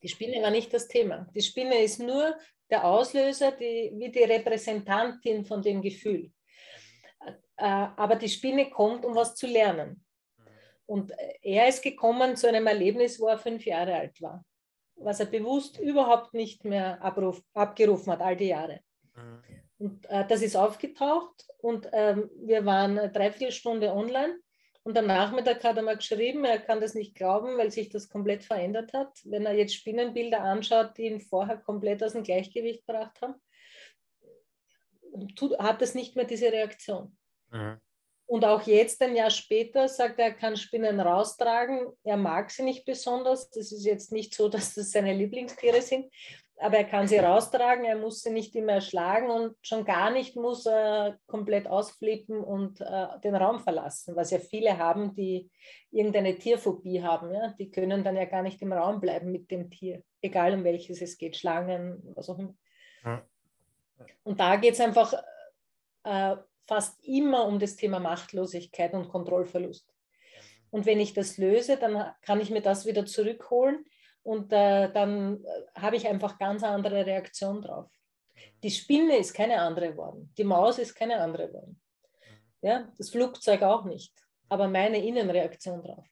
Speaker 2: Die Spinne war nicht das Thema. Die Spinne ist nur der Auslöser, die, wie die Repräsentantin von dem Gefühl. äh, aber die Spinne kommt, um was zu lernen. Und er ist gekommen zu einem Erlebnis, wo er fünf Jahre alt war, was er bewusst überhaupt nicht mehr abruf, abgerufen hat, all die Jahre. Mhm. Und äh, das ist aufgetaucht und ähm, wir waren eine Dreiviertelstunde online und am Nachmittag hat er mal geschrieben, er kann das nicht glauben, weil sich das komplett verändert hat. Wenn er jetzt Spinnenbilder anschaut, die ihn vorher komplett aus dem Gleichgewicht gebracht haben, tut, hat es nicht mehr diese Reaktion. Mhm. Und auch jetzt, ein Jahr später, sagt er, er kann Spinnen raustragen. Er mag sie nicht besonders. Das ist jetzt nicht so, *laughs* dass das seine Lieblingstiere sind, aber er kann sie raustragen. Er muss sie nicht immer erschlagen und schon gar nicht muss er komplett ausflippen und äh, den Raum verlassen, was ja viele haben, die irgendeine Tierphobie haben. Ja? Die können dann ja gar nicht im Raum bleiben mit dem Tier, egal um welches es geht, Schlangen, was auch immer. Ja. Und da geht es einfach äh, fast immer um das Thema Machtlosigkeit und Kontrollverlust. Und wenn ich das löse, dann kann ich mir das wieder zurückholen und äh, dann äh, habe ich einfach ganz andere Reaktion drauf. Die Spinne ist keine andere geworden, die Maus ist keine andere geworden. Ja, das Flugzeug auch nicht, aber meine Innenreaktion drauf.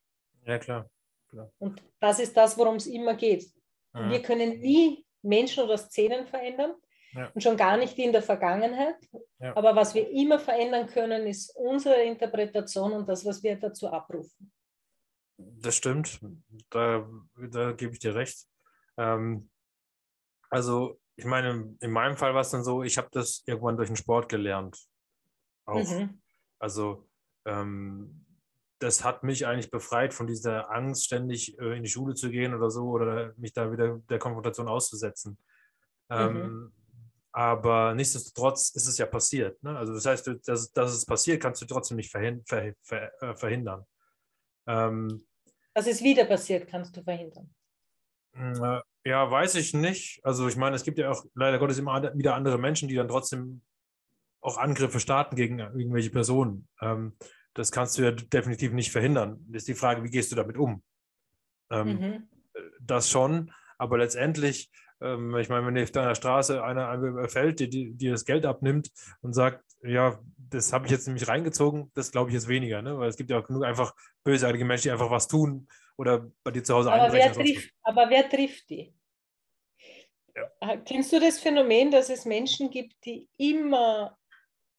Speaker 1: Ja, klar.
Speaker 2: klar. Und das ist das, worum es immer geht. Mhm. Wir können nie Menschen oder Szenen verändern, ja. Und schon gar nicht in der Vergangenheit. Ja. Aber was wir immer verändern können, ist unsere Interpretation und das, was wir dazu abrufen.
Speaker 1: Das stimmt. Da, da gebe ich dir recht. Ähm, also, ich meine, in meinem Fall war es dann so, ich habe das irgendwann durch den Sport gelernt. Auch. Mhm. Also, ähm, das hat mich eigentlich befreit von dieser Angst, ständig äh, in die Schule zu gehen oder so oder mich da wieder der Konfrontation auszusetzen. Ähm, mhm. Aber nichtsdestotrotz ist es ja passiert. Ne? Also das heißt, dass, dass es passiert, kannst du trotzdem nicht verhin ver ver äh, verhindern. Ähm,
Speaker 2: dass es wieder passiert, kannst du verhindern.
Speaker 1: Äh, ja, weiß ich nicht. Also ich meine, es gibt ja auch leider Gottes immer wieder andere Menschen, die dann trotzdem auch Angriffe starten gegen irgendwelche Personen. Ähm, das kannst du ja definitiv nicht verhindern. Das ist die Frage, wie gehst du damit um? Ähm, mhm. Das schon, aber letztendlich ähm, ich meine, wenn auf deiner Straße einer überfällt, die, dir das Geld abnimmt und sagt, ja, das habe ich jetzt nämlich reingezogen, das glaube ich jetzt weniger, ne? weil es gibt ja auch genug einfach bösartige Menschen, die einfach was tun oder bei dir zu Hause
Speaker 2: aber einbrechen. Wer trifft, aber wer trifft die? Ja. Äh, kennst du das Phänomen, dass es Menschen gibt, die immer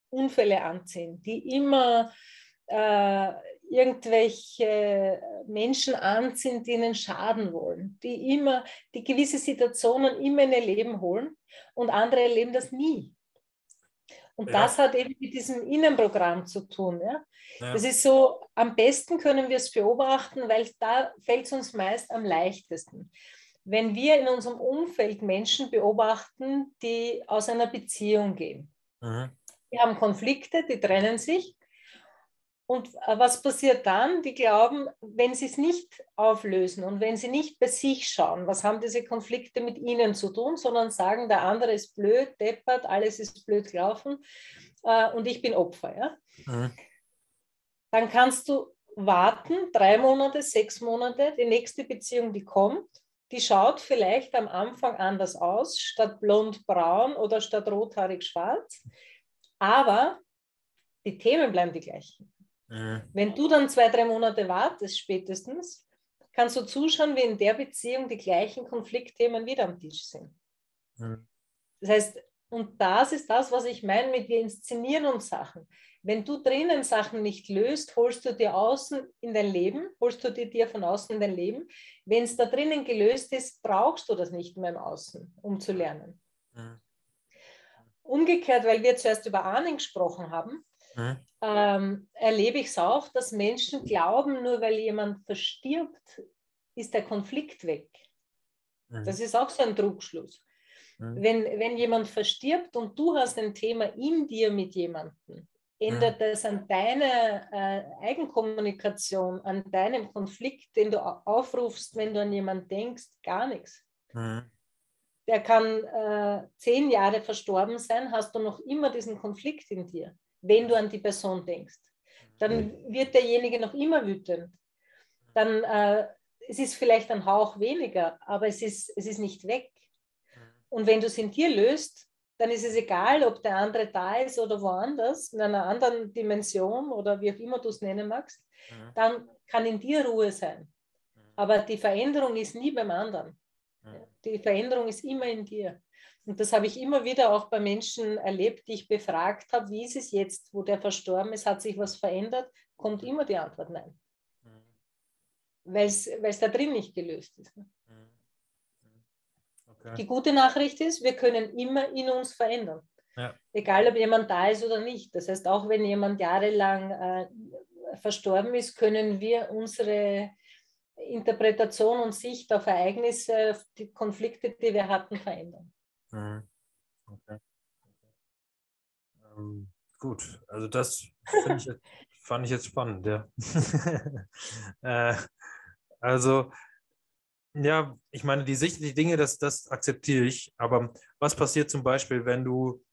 Speaker 2: Unfälle anziehen, die immer äh, irgendwelche Menschen anziehen, die ihnen schaden wollen, die immer, die gewisse Situationen immer in ihr Leben holen und andere erleben das nie. Und ja. das hat eben mit diesem Innenprogramm zu tun. Ja? ja? Das ist so, am besten können wir es beobachten, weil da fällt es uns meist am leichtesten. Wenn wir in unserem Umfeld Menschen beobachten, die aus einer Beziehung gehen. Mhm. Die haben Konflikte, die trennen sich und äh, was passiert dann? Die glauben, wenn sie es nicht auflösen und wenn sie nicht bei sich schauen, was haben diese Konflikte mit ihnen zu tun, sondern sagen, der andere ist blöd, deppert, alles ist blöd gelaufen äh, und ich bin Opfer. Ja? Mhm. Dann kannst du warten, drei Monate, sechs Monate, die nächste Beziehung, die kommt, die schaut vielleicht am Anfang anders aus, statt blond-braun oder statt rothaarig-schwarz, aber die Themen bleiben die gleichen. Mhm. Wenn du dann zwei, drei Monate wartest, spätestens, kannst du zuschauen, wie in der Beziehung die gleichen Konfliktthemen wieder am Tisch sind. Mhm. Das heißt, und das ist das, was ich meine mit wir inszenieren uns Sachen. Wenn du drinnen Sachen nicht löst, holst du dir außen in dein Leben, holst du dir, dir von außen in dein Leben. Wenn es da drinnen gelöst ist, brauchst du das nicht mehr im Außen, um zu lernen. Mhm. Umgekehrt, weil wir zuerst über Ahnen gesprochen haben, mhm. ähm, erlebe ich es auch, dass Menschen glauben, nur weil jemand verstirbt, ist der Konflikt weg. Mhm. Das ist auch so ein Trugschluss. Mhm. Wenn, wenn jemand verstirbt und du hast ein Thema in dir mit jemandem, ändert das an deiner äh, Eigenkommunikation, an deinem Konflikt, den du aufrufst, wenn du an jemanden denkst, gar nichts. Mhm. Der kann äh, zehn Jahre verstorben sein, hast du noch immer diesen Konflikt in dir wenn du an die Person denkst. Dann mhm. wird derjenige noch immer wütend. Dann äh, es ist vielleicht ein Hauch weniger, aber es ist, es ist nicht weg. Mhm. Und wenn du es in dir löst, dann ist es egal, ob der andere da ist oder woanders, in einer anderen Dimension oder wie auch immer du es nennen magst, mhm. dann kann in dir Ruhe sein. Mhm. Aber die Veränderung ist nie beim anderen. Mhm. Die Veränderung ist immer in dir. Und das habe ich immer wieder auch bei Menschen erlebt, die ich befragt habe, wie ist es jetzt, wo der verstorben ist, hat sich was verändert, kommt immer die Antwort nein. Mhm. Weil es da drin nicht gelöst ist. Ne? Mhm. Okay. Die gute Nachricht ist, wir können immer in uns verändern. Ja. Egal, ob jemand da ist oder nicht. Das heißt, auch wenn jemand jahrelang äh, verstorben ist, können wir unsere Interpretation und Sicht auf Ereignisse, die Konflikte, die wir hatten, verändern. Mhm.
Speaker 1: Okay. Ähm, gut, also das ich jetzt, *laughs* fand ich jetzt spannend, ja. *laughs* äh, also, ja, ich meine, die Sicht, die Dinge, das, das akzeptiere ich, aber was passiert zum Beispiel, wenn du,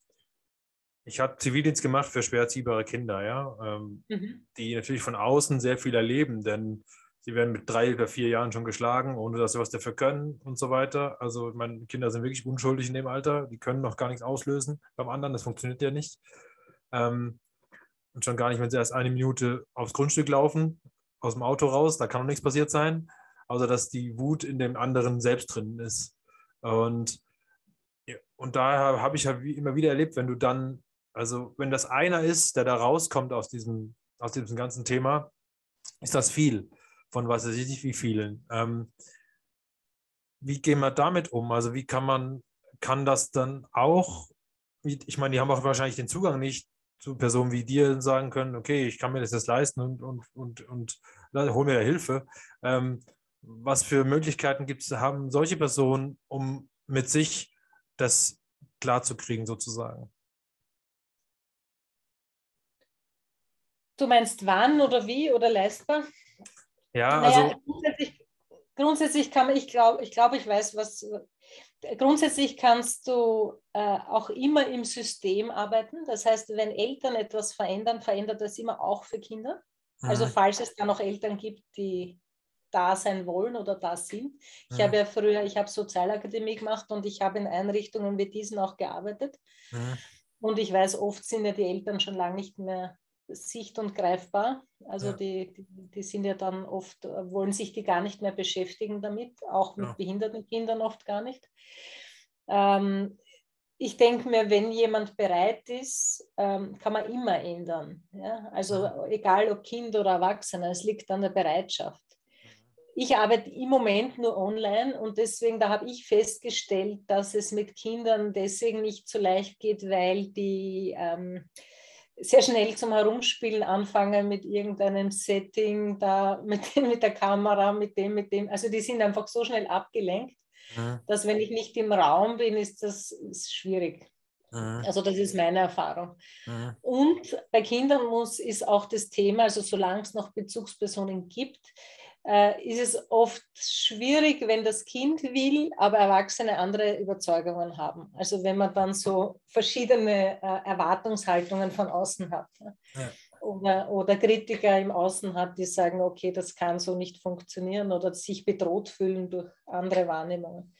Speaker 1: ich habe Zivildienst gemacht für schwer erziehbare Kinder, ja, ähm, mhm. die natürlich von außen sehr viel erleben, denn sie werden mit drei oder vier Jahren schon geschlagen, ohne dass sie was dafür können und so weiter. Also meine Kinder sind wirklich unschuldig in dem Alter, die können noch gar nichts auslösen beim anderen, das funktioniert ja nicht. Ähm, und schon gar nicht, wenn sie erst eine Minute aufs Grundstück laufen, aus dem Auto raus, da kann noch nichts passiert sein, außer dass die Wut in dem anderen selbst drin ist. Und, und daher habe ich ja halt immer wieder erlebt, wenn du dann, also wenn das einer ist, der da rauskommt aus diesem, aus diesem ganzen Thema, ist das viel von was weiß ich nicht wie vielen. Ähm, wie gehen wir damit um? Also wie kann man, kann das dann auch, ich meine, die haben auch wahrscheinlich den Zugang nicht zu Personen wie dir sagen können, okay, ich kann mir das jetzt leisten und, und, und, und hol mir da Hilfe. Ähm, was für Möglichkeiten gibt es, haben solche Personen, um mit sich das klarzukriegen, sozusagen?
Speaker 2: Du meinst wann oder wie oder leistbar?
Speaker 1: Ja, naja,
Speaker 2: also. Grundsätzlich, grundsätzlich kann man, ich glaube, ich, glaub, ich weiß, was. Grundsätzlich kannst du äh, auch immer im System arbeiten. Das heißt, wenn Eltern etwas verändern, verändert das immer auch für Kinder. Also, mhm. falls es da noch Eltern gibt, die da sein wollen oder da sind. Ich mhm. habe ja früher, ich habe Sozialakademie gemacht und ich habe in Einrichtungen wie diesen auch gearbeitet. Mhm. Und ich weiß, oft sind ja die Eltern schon lange nicht mehr sicht- und greifbar. Also ja. die, die, sind ja dann oft, äh, wollen sich die gar nicht mehr beschäftigen damit, auch mit ja. behinderten Kindern oft gar nicht. Ähm, ich denke mir, wenn jemand bereit ist, ähm, kann man immer ändern. Ja? Also ja. egal ob Kind oder Erwachsener, es liegt an der Bereitschaft. Mhm. Ich arbeite im Moment nur online und deswegen, da habe ich festgestellt, dass es mit Kindern deswegen nicht so leicht geht, weil die ähm, sehr schnell zum Herumspielen anfangen mit irgendeinem Setting, da *laughs* mit, mit der Kamera, mit dem, mit dem. Also die sind einfach so schnell abgelenkt, mhm. dass wenn ich nicht im Raum bin, ist das ist schwierig. Mhm. Also das ist meine Erfahrung. Mhm. Und bei Kindern muss ist auch das Thema, also solange es noch Bezugspersonen gibt, äh, ist es oft schwierig, wenn das Kind will, aber Erwachsene andere Überzeugungen haben. Also wenn man dann so verschiedene äh, Erwartungshaltungen von außen hat. Ne? Ja. Oder, oder Kritiker im Außen hat, die sagen, okay, das kann so nicht funktionieren oder sich bedroht fühlen durch andere Wahrnehmungen.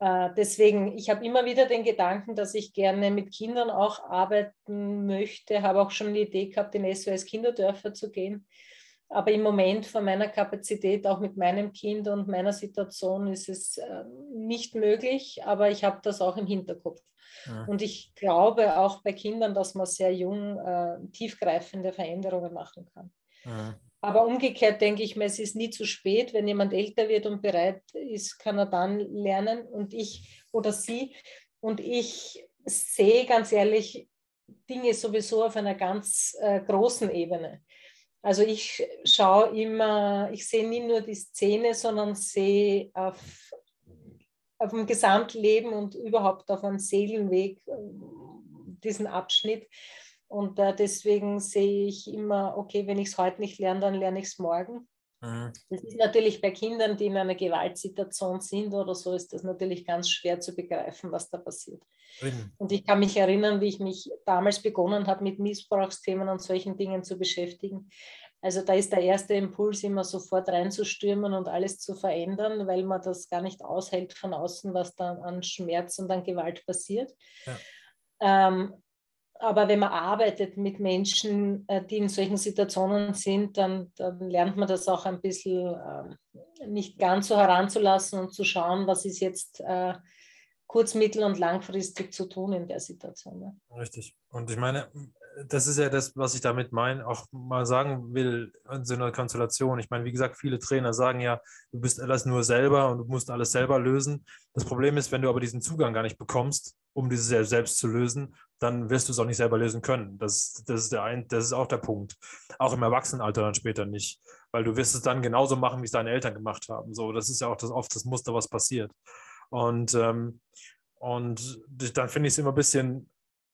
Speaker 2: Äh, deswegen, ich habe immer wieder den Gedanken, dass ich gerne mit Kindern auch arbeiten möchte, habe auch schon die Idee gehabt, in SOS Kinderdörfer zu gehen aber im Moment von meiner Kapazität, auch mit meinem Kind und meiner Situation, ist es äh, nicht möglich, aber ich habe das auch im Hinterkopf. Ja. Und ich glaube auch bei Kindern, dass man sehr jung äh, tiefgreifende Veränderungen machen kann. Ja. Aber umgekehrt denke ich mir, es ist nie zu spät. Wenn jemand älter wird und bereit ist, kann er dann lernen und ich oder sie. Und ich sehe ganz ehrlich Dinge sowieso auf einer ganz äh, großen Ebene. Also ich schaue immer, ich sehe nie nur die Szene, sondern sehe auf, auf dem Gesamtleben und überhaupt auf einem Seelenweg äh, diesen Abschnitt. Und äh, deswegen sehe ich immer, okay, wenn ich es heute nicht lerne, dann lerne ich es morgen. Mhm. Das ist natürlich bei Kindern, die in einer Gewaltsituation sind oder so, ist das natürlich ganz schwer zu begreifen, was da passiert. Mhm. Und ich kann mich erinnern, wie ich mich damals begonnen habe, mit Missbrauchsthemen und solchen Dingen zu beschäftigen. Also da ist der erste Impuls immer sofort reinzustürmen und alles zu verändern, weil man das gar nicht aushält von außen, was dann an Schmerz und an Gewalt passiert. Ja. Ähm, aber wenn man arbeitet mit Menschen, äh, die in solchen Situationen sind, dann, dann lernt man das auch ein bisschen äh, nicht ganz so heranzulassen und zu schauen, was ist jetzt äh, kurz-, mittel- und langfristig zu tun in der Situation. Ne?
Speaker 1: Richtig. Und ich meine, das ist ja das, was ich damit meine, auch mal sagen will in so einer Konstellation. Ich meine, wie gesagt, viele Trainer sagen ja, du bist alles nur selber und du musst alles selber lösen. Das Problem ist, wenn du aber diesen Zugang gar nicht bekommst, um dieses selbst zu lösen, dann wirst du es auch nicht selber lösen können. Das, das, ist der ein, das ist auch der Punkt. Auch im Erwachsenenalter dann später nicht. Weil du wirst es dann genauso machen, wie es deine Eltern gemacht haben. So, das ist ja auch das, oft das Muster, was passiert. Und, ähm, und dann finde ich es immer ein bisschen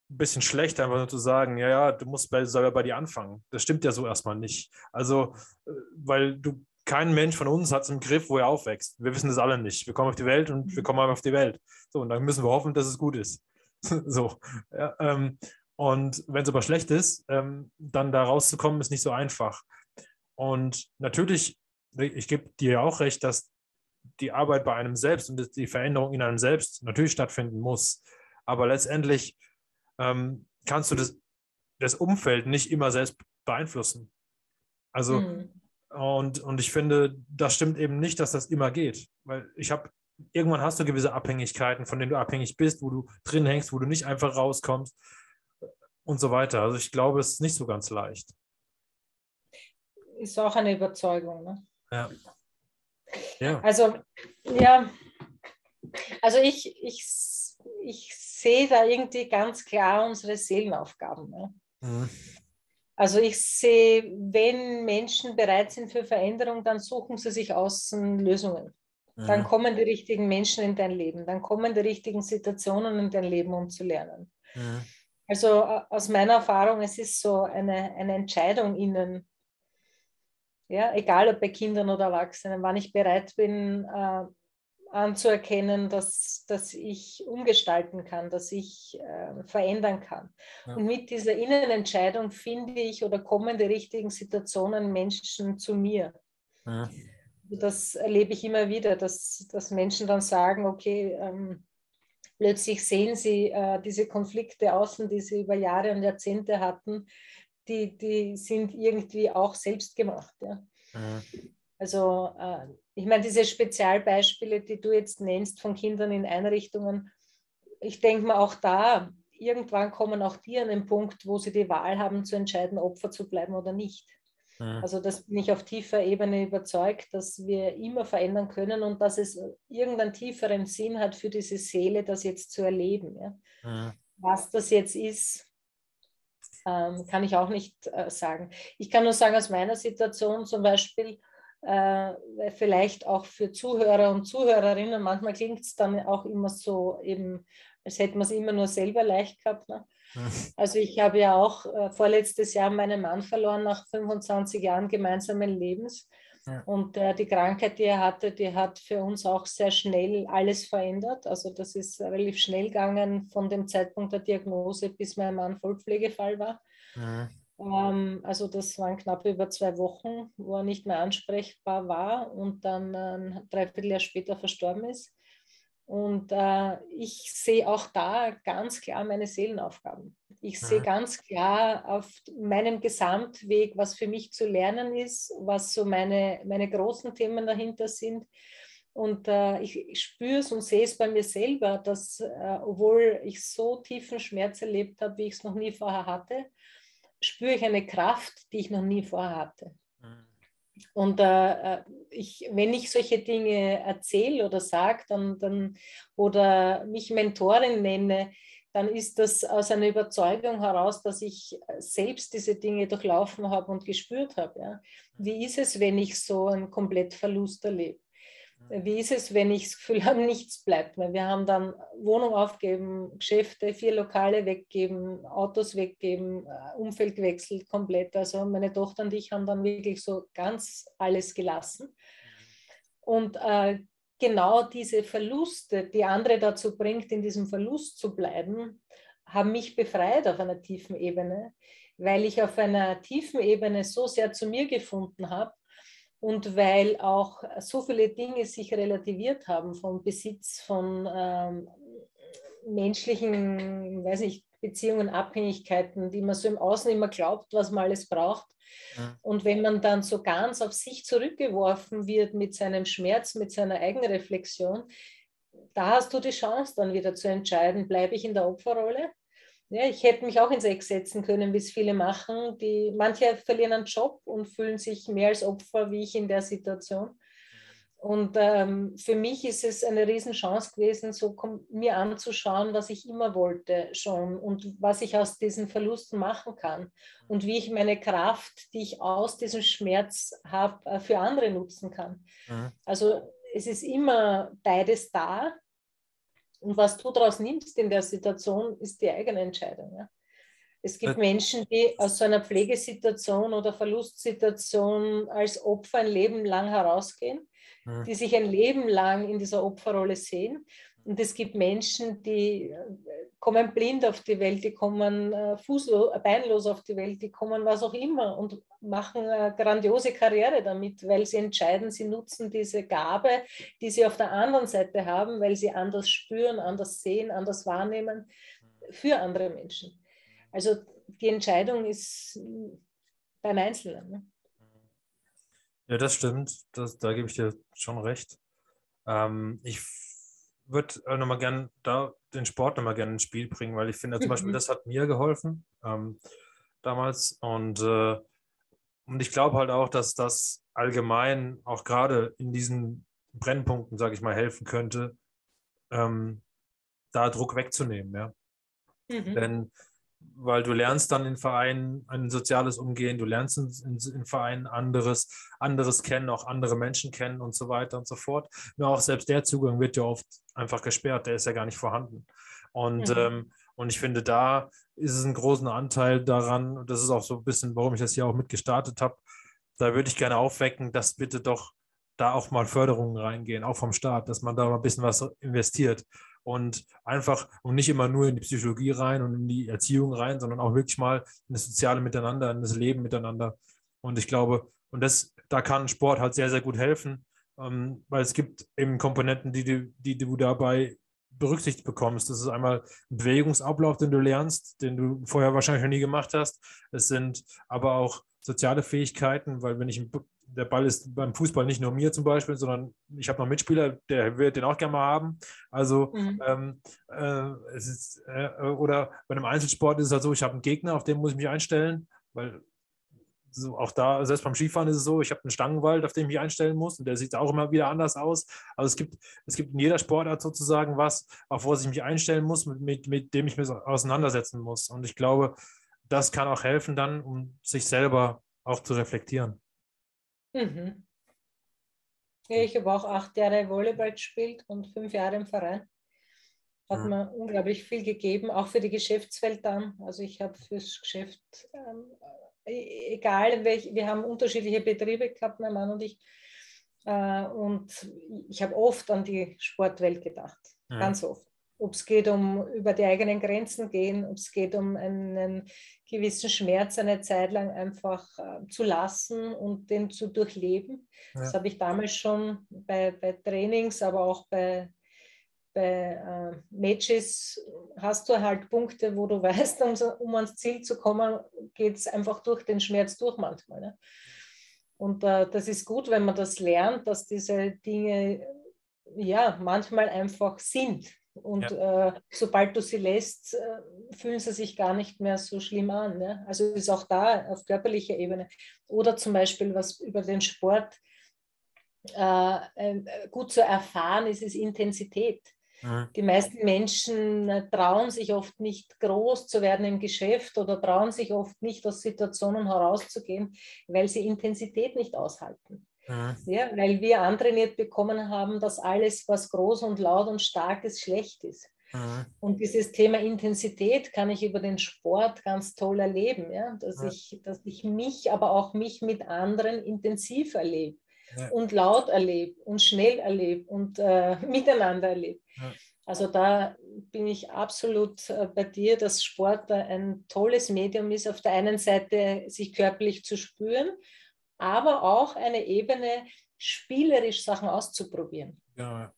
Speaker 1: bisschen schlecht, einfach nur zu sagen, ja, ja, du musst selber bei dir anfangen. Das stimmt ja so erstmal nicht. Also, äh, weil du, kein Mensch von uns hat es im Griff, wo er aufwächst. Wir wissen das alle nicht. Wir kommen auf die Welt und wir kommen auf die Welt. So, und dann müssen wir hoffen, dass es gut ist. *laughs* so. Ja, ähm, und wenn es aber schlecht ist, ähm, dann da rauszukommen, ist nicht so einfach. Und natürlich, ich gebe dir auch recht, dass die Arbeit bei einem selbst und die Veränderung in einem selbst natürlich stattfinden muss. Aber letztendlich ähm, kannst du das, das Umfeld nicht immer selbst beeinflussen. Also, mhm. Und, und ich finde, das stimmt eben nicht, dass das immer geht. Weil ich habe, irgendwann hast du gewisse Abhängigkeiten, von denen du abhängig bist, wo du drin hängst, wo du nicht einfach rauskommst und so weiter. Also ich glaube, es ist nicht so ganz leicht.
Speaker 2: Ist auch eine Überzeugung. Ne?
Speaker 1: Ja.
Speaker 2: ja. Also, ja, also ich, ich, ich sehe da irgendwie ganz klar unsere Seelenaufgaben. Ne? Mhm. Also ich sehe, wenn Menschen bereit sind für Veränderung, dann suchen sie sich außen Lösungen. Mhm. Dann kommen die richtigen Menschen in dein Leben, dann kommen die richtigen Situationen in dein Leben, um zu lernen. Mhm. Also aus meiner Erfahrung, es ist so eine, eine Entscheidung innen, ja, egal ob bei Kindern oder Erwachsenen, wann ich bereit bin, äh, anzuerkennen, dass, dass ich umgestalten kann, dass ich äh, verändern kann. Ja. Und mit dieser Innenentscheidung finde ich oder kommen die richtigen Situationen Menschen zu mir. Ja. Das erlebe ich immer wieder, dass, dass Menschen dann sagen, okay, ähm, plötzlich sehen sie äh, diese Konflikte außen, die sie über Jahre und Jahrzehnte hatten, die, die sind irgendwie auch selbst gemacht. Ja. ja. Also äh, ich meine, diese Spezialbeispiele, die du jetzt nennst von Kindern in Einrichtungen, ich denke mal auch da, irgendwann kommen auch die an den Punkt, wo sie die Wahl haben zu entscheiden, Opfer zu bleiben oder nicht. Mhm. Also das bin ich auf tiefer Ebene überzeugt, dass wir immer verändern können und dass es irgendeinen tieferen Sinn hat für diese Seele, das jetzt zu erleben. Ja? Mhm. Was das jetzt ist, ähm, kann ich auch nicht äh, sagen. Ich kann nur sagen, aus meiner Situation zum Beispiel, äh, vielleicht auch für Zuhörer und Zuhörerinnen, manchmal klingt es dann auch immer so, eben, als hätte man es immer nur selber leicht gehabt. Ne? Also ich habe ja auch äh, vorletztes Jahr meinen Mann verloren nach 25 Jahren gemeinsamen Lebens. Ja. Und äh, die Krankheit, die er hatte, die hat für uns auch sehr schnell alles verändert. Also das ist relativ schnell gegangen von dem Zeitpunkt der Diagnose, bis mein Mann Vollpflegefall war. Ja. Ähm, also das waren knapp über zwei Wochen, wo er nicht mehr ansprechbar war und dann ein Dreivierteljahr später verstorben ist. Und äh, ich sehe auch da ganz klar meine Seelenaufgaben. Ich sehe ganz klar auf meinem Gesamtweg, was für mich zu lernen ist, was so meine, meine großen Themen dahinter sind. Und äh, ich, ich spüre es und sehe es bei mir selber, dass, äh, obwohl ich so tiefen Schmerz erlebt habe, wie ich es noch nie vorher hatte, spüre ich eine Kraft, die ich noch nie vorher hatte. Mhm. Und äh, äh, ich, wenn ich solche Dinge erzähle oder sage dann, dann, oder mich Mentorin nenne, dann ist das aus einer Überzeugung heraus, dass ich selbst diese Dinge durchlaufen habe und gespürt habe. Ja. Wie ist es, wenn ich so einen Komplettverlust erlebe? Wie ist es, wenn ich das Gefühl habe, nichts bleibt mehr? Wir haben dann Wohnung aufgeben, Geschäfte, vier Lokale weggeben, Autos weggeben, äh, Umfeld gewechselt komplett. Also meine Tochter und ich haben dann wirklich so ganz alles gelassen. Und äh, genau diese Verluste, die andere dazu bringt, in diesem Verlust zu bleiben, haben mich befreit auf einer tiefen Ebene, weil ich auf einer tiefen Ebene so sehr zu mir gefunden habe und weil auch so viele Dinge sich relativiert haben vom Besitz von ähm, menschlichen, weiß nicht, Beziehungen, Abhängigkeiten, die man so im Außen immer glaubt, was man alles braucht. Ja. Und wenn man dann so ganz auf sich zurückgeworfen wird mit seinem Schmerz, mit seiner Eigenreflexion, da hast du die Chance dann wieder zu entscheiden, bleibe ich in der Opferrolle? Ja, ich hätte mich auch ins Eck setzen können, wie es viele machen. Die, manche verlieren einen Job und fühlen sich mehr als Opfer wie ich in der Situation. Und ähm, für mich ist es eine Riesenchance gewesen, so mir anzuschauen, was ich immer wollte schon und was ich aus diesen Verlusten machen kann und wie ich meine Kraft, die ich aus diesem Schmerz habe, äh, für andere nutzen kann. Mhm. Also es ist immer beides da. Und was du daraus nimmst in der Situation, ist die eigene Entscheidung. Ja? Es gibt Menschen, die aus so einer Pflegesituation oder Verlustsituation als Opfer ein Leben lang herausgehen die sich ein Leben lang in dieser Opferrolle sehen. Und es gibt Menschen, die äh, kommen blind auf die Welt, die kommen äh, fußlos, beinlos auf die Welt, die kommen was auch immer und machen eine grandiose Karriere damit, weil sie entscheiden, sie nutzen diese Gabe, die sie auf der anderen Seite haben, weil sie anders spüren, anders sehen, anders wahrnehmen für andere Menschen. Also die Entscheidung ist beim Einzelnen. Ne?
Speaker 1: Ja, das stimmt. Das, da gebe ich dir schon recht. Ähm, ich würde äh, nochmal gerne da den Sport nochmal gerne ins Spiel bringen, weil ich finde zum Beispiel, mhm. das hat mir geholfen ähm, damals. Und, äh, und ich glaube halt auch, dass das allgemein auch gerade in diesen Brennpunkten, sage ich mal, helfen könnte, ähm, da Druck wegzunehmen. Ja? Mhm. Denn weil du lernst dann in Vereinen ein soziales Umgehen, du lernst in, in, in, Vereinen anderes, anderes kennen, auch andere Menschen kennen und so weiter und so fort. Nur auch selbst der Zugang wird ja oft einfach gesperrt, der ist ja gar nicht vorhanden. Und, mhm. ähm, und ich finde, da ist es einen großen Anteil daran, und das ist auch so ein bisschen, warum ich das hier auch mitgestartet habe, da würde ich gerne aufwecken, dass bitte doch da auch mal Förderungen reingehen, auch vom Staat, dass man da mal ein bisschen was investiert und einfach und nicht immer nur in die Psychologie rein und in die Erziehung rein, sondern auch wirklich mal in das soziale Miteinander, in das Leben miteinander. Und ich glaube, und das, da kann Sport halt sehr, sehr gut helfen, ähm, weil es gibt eben Komponenten, die du, die du dabei berücksichtigt bekommst. Das ist einmal ein Bewegungsablauf, den du lernst, den du vorher wahrscheinlich noch nie gemacht hast. Es sind aber auch soziale Fähigkeiten, weil wenn ich der Ball ist beim Fußball nicht nur mir zum Beispiel, sondern ich habe noch Mitspieler, der wird den auch gerne mal haben. Also mhm. ähm, äh, es ist, äh, oder bei einem Einzelsport ist es halt so, ich habe einen Gegner, auf den muss ich mich einstellen, weil so auch da, selbst beim Skifahren ist es so, ich habe einen Stangenwald, auf den ich mich einstellen muss und der sieht auch immer wieder anders aus. Also es gibt, es gibt in jeder Sportart sozusagen was, auf was ich mich einstellen muss, mit, mit, mit dem ich mich auseinandersetzen muss. Und ich glaube, das kann auch helfen dann, um sich selber auch zu reflektieren.
Speaker 2: Mhm. Ja, ich habe auch acht Jahre Volleyball gespielt und fünf Jahre im Verein. Hat mhm. mir unglaublich viel gegeben, auch für die Geschäftswelt dann. Also ich habe fürs Geschäft, ähm, e-, egal welch, wir haben unterschiedliche Betriebe gehabt, mein Mann und ich. Äh, und ich habe oft an die Sportwelt gedacht, mhm. ganz oft ob es geht um über die eigenen Grenzen gehen, ob es geht um einen gewissen Schmerz eine Zeit lang einfach äh, zu lassen und den zu durchleben. Ja. Das habe ich damals schon bei, bei Trainings, aber auch bei, bei äh, Matches hast du halt Punkte, wo du *laughs* weißt, um, um ans Ziel zu kommen, geht es einfach durch den Schmerz durch manchmal. Ne? Und äh, das ist gut, wenn man das lernt, dass diese Dinge ja manchmal einfach sind und ja. äh, sobald du sie lässt, äh, fühlen sie sich gar nicht mehr so schlimm an. Ne? Also ist auch da auf körperlicher Ebene. Oder zum Beispiel, was über den Sport äh, äh gut zu erfahren ist, ist Intensität. Mhm. Die meisten Menschen äh, trauen sich oft nicht groß zu werden im Geschäft oder trauen sich oft nicht aus Situationen herauszugehen, weil sie Intensität nicht aushalten. Mhm. Ja, weil wir antrainiert bekommen haben, dass alles, was groß und laut und stark ist, schlecht ist. Mhm. Und dieses Thema Intensität kann ich über den Sport ganz toll erleben, ja? dass, ja. Ich, dass ich mich, aber auch mich mit anderen intensiv erlebe ja. und laut erlebe und schnell erlebe und äh, *laughs* miteinander erlebe. Ja. Also da bin ich absolut äh, bei dir, dass Sport ein tolles Medium ist, auf der einen Seite sich körperlich zu spüren, aber auch eine Ebene, spielerisch Sachen auszuprobieren. Ja.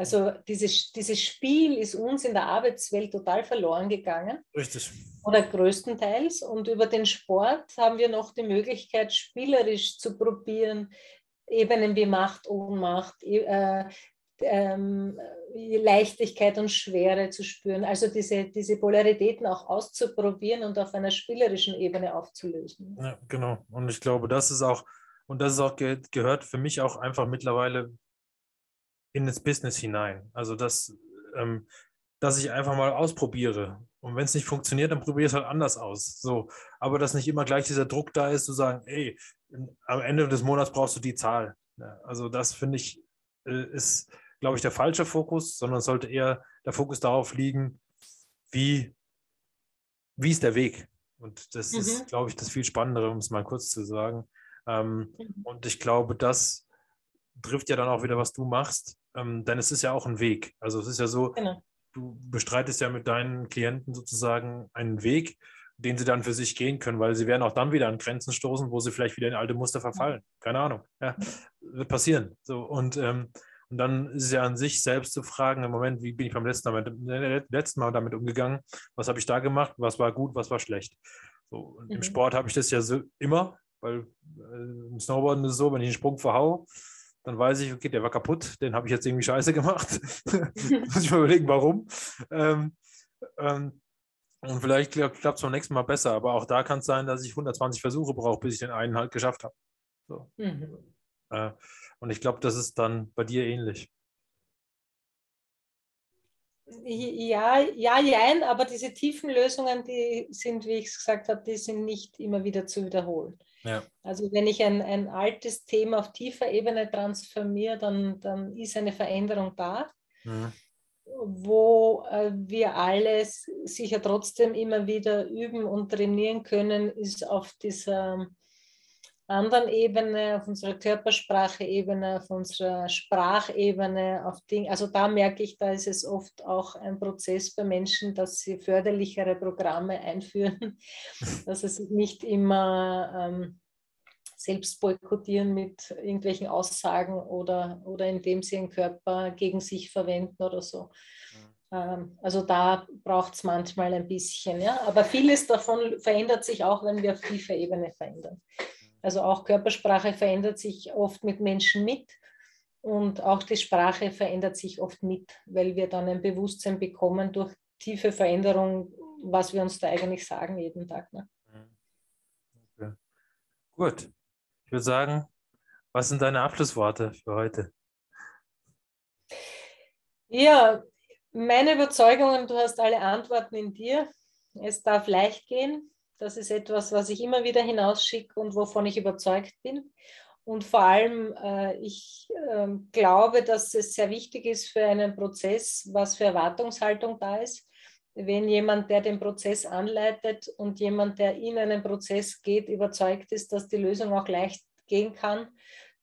Speaker 2: Also dieses, dieses Spiel ist uns in der Arbeitswelt total verloren gegangen.
Speaker 1: Richtig.
Speaker 2: Oder größtenteils. Und über den Sport haben wir noch die Möglichkeit, spielerisch zu probieren, Ebenen wie Macht, Ohnmacht, äh, ähm, Leichtigkeit und Schwere zu spüren. Also diese, diese Polaritäten auch auszuprobieren und auf einer spielerischen Ebene aufzulösen.
Speaker 1: Ja, genau. Und ich glaube, das ist auch, und das ist auch ge gehört für mich auch einfach mittlerweile in das Business hinein. Also dass, ähm, dass ich einfach mal ausprobiere. Und wenn es nicht funktioniert, dann probiere ich es halt anders aus. So. Aber dass nicht immer gleich dieser Druck da ist, zu sagen, ey, am Ende des Monats brauchst du die Zahl. Ja, also das finde ich, äh, ist, glaube ich, der falsche Fokus, sondern sollte eher der Fokus darauf liegen, wie, wie ist der Weg? Und das mhm. ist, glaube ich, das viel Spannendere, um es mal kurz zu sagen. Ähm, mhm. Und ich glaube, das trifft ja dann auch wieder, was du machst, ähm, denn es ist ja auch ein Weg. Also es ist ja so, genau. du bestreitest ja mit deinen Klienten sozusagen einen Weg, den sie dann für sich gehen können, weil sie werden auch dann wieder an Grenzen stoßen, wo sie vielleicht wieder in alte Muster verfallen. Keine Ahnung. Ja, wird passieren. So, und, ähm, und dann ist es ja an sich selbst zu fragen, im Moment, wie bin ich beim letzten Mal, äh, letzten Mal damit umgegangen? Was habe ich da gemacht? Was war gut, was war schlecht? So, mhm. Im Sport habe ich das ja so immer, weil äh, im Snowboarden ist es so, wenn ich einen Sprung verhaue, dann weiß ich, okay, der war kaputt, den habe ich jetzt irgendwie scheiße gemacht. *laughs* Muss ich mal überlegen, warum. Ähm, ähm, und vielleicht klappt es beim nächsten Mal besser, aber auch da kann es sein, dass ich 120 Versuche brauche, bis ich den einen halt geschafft habe. So. Mhm. Äh, und ich glaube, das ist dann bei dir ähnlich.
Speaker 2: Ja, ja, jein, aber diese tiefen Lösungen, die sind, wie ich es gesagt habe, die sind nicht immer wieder zu wiederholen. Ja. Also wenn ich ein, ein altes Thema auf tiefer Ebene transformiere, dann, dann ist eine Veränderung da, mhm. wo äh, wir alle sicher trotzdem immer wieder üben und trainieren können, ist auf dieser anderen Ebene, auf unserer Körpersprache-Ebene, auf unserer Sprachebene, auf Ding. Also da merke ich, da ist es oft auch ein Prozess bei Menschen, dass sie förderlichere Programme *laughs* einführen, dass sie sich nicht immer ähm, selbst boykottieren mit irgendwelchen Aussagen oder, oder indem sie ihren Körper gegen sich verwenden oder so. Mhm. Also da braucht es manchmal ein bisschen, ja. Aber vieles davon verändert sich auch, wenn wir auf tiefer Ebene verändern. Also auch Körpersprache verändert sich oft mit Menschen mit und auch die Sprache verändert sich oft mit, weil wir dann ein Bewusstsein bekommen durch tiefe Veränderung, was wir uns da eigentlich sagen jeden Tag. Ne?
Speaker 1: Okay. Gut. Ich würde sagen, was sind deine Abschlussworte für heute?
Speaker 2: Ja, meine Überzeugungen, du hast alle Antworten in dir. Es darf leicht gehen. Das ist etwas, was ich immer wieder hinausschicke und wovon ich überzeugt bin. Und vor allem, äh, ich äh, glaube, dass es sehr wichtig ist für einen Prozess, was für Erwartungshaltung da ist. Wenn jemand, der den Prozess anleitet und jemand, der in einen Prozess geht, überzeugt ist, dass die Lösung auch leicht gehen kann,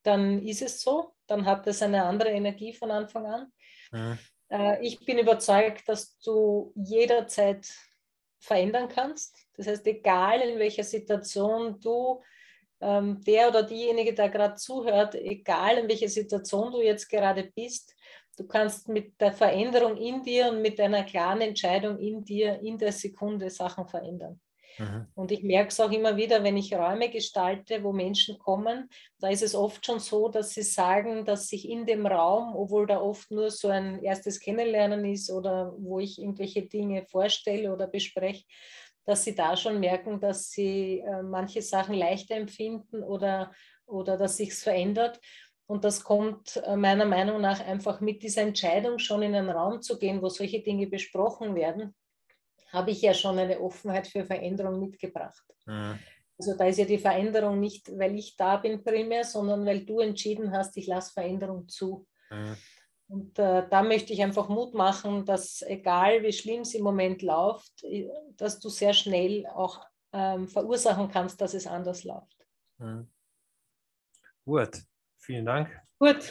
Speaker 2: dann ist es so. Dann hat es eine andere Energie von Anfang an. Mhm. Äh, ich bin überzeugt, dass du jederzeit verändern kannst. Das heißt, egal in welcher Situation du, ähm, der oder diejenige, der gerade zuhört, egal in welcher Situation du jetzt gerade bist, du kannst mit der Veränderung in dir und mit einer klaren Entscheidung in dir in der Sekunde Sachen verändern. Mhm. Und ich merke es auch immer wieder, wenn ich Räume gestalte, wo Menschen kommen, da ist es oft schon so, dass sie sagen, dass sich in dem Raum, obwohl da oft nur so ein erstes Kennenlernen ist oder wo ich irgendwelche Dinge vorstelle oder bespreche, dass sie da schon merken, dass sie äh, manche Sachen leichter empfinden oder, oder dass sich es verändert. Und das kommt äh, meiner Meinung nach einfach mit dieser Entscheidung, schon in einen Raum zu gehen, wo solche Dinge besprochen werden, habe ich ja schon eine Offenheit für Veränderung mitgebracht. Mhm. Also da ist ja die Veränderung nicht, weil ich da bin primär, sondern weil du entschieden hast, ich lasse Veränderung zu. Mhm. Und äh, da möchte ich einfach Mut machen, dass egal wie schlimm es im Moment läuft, dass du sehr schnell auch ähm, verursachen kannst, dass es anders läuft. Mhm.
Speaker 1: Gut, vielen Dank.
Speaker 2: Gut.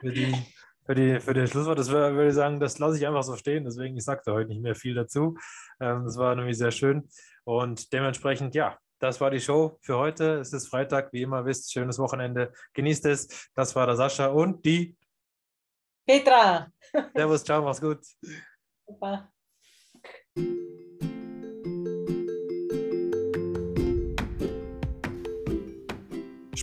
Speaker 1: für die *laughs* für, die, für den Schlusswort. Das würde ich sagen, das lasse ich einfach so stehen. Deswegen, ich sagte heute nicht mehr viel dazu. Ähm, das war nämlich sehr schön. Und dementsprechend, ja, das war die Show für heute. Es ist Freitag, wie immer wisst, schönes Wochenende. Genießt es. Das war der Sascha und die
Speaker 2: Petra.
Speaker 1: Servus, ciao, mach's gut.
Speaker 2: Super.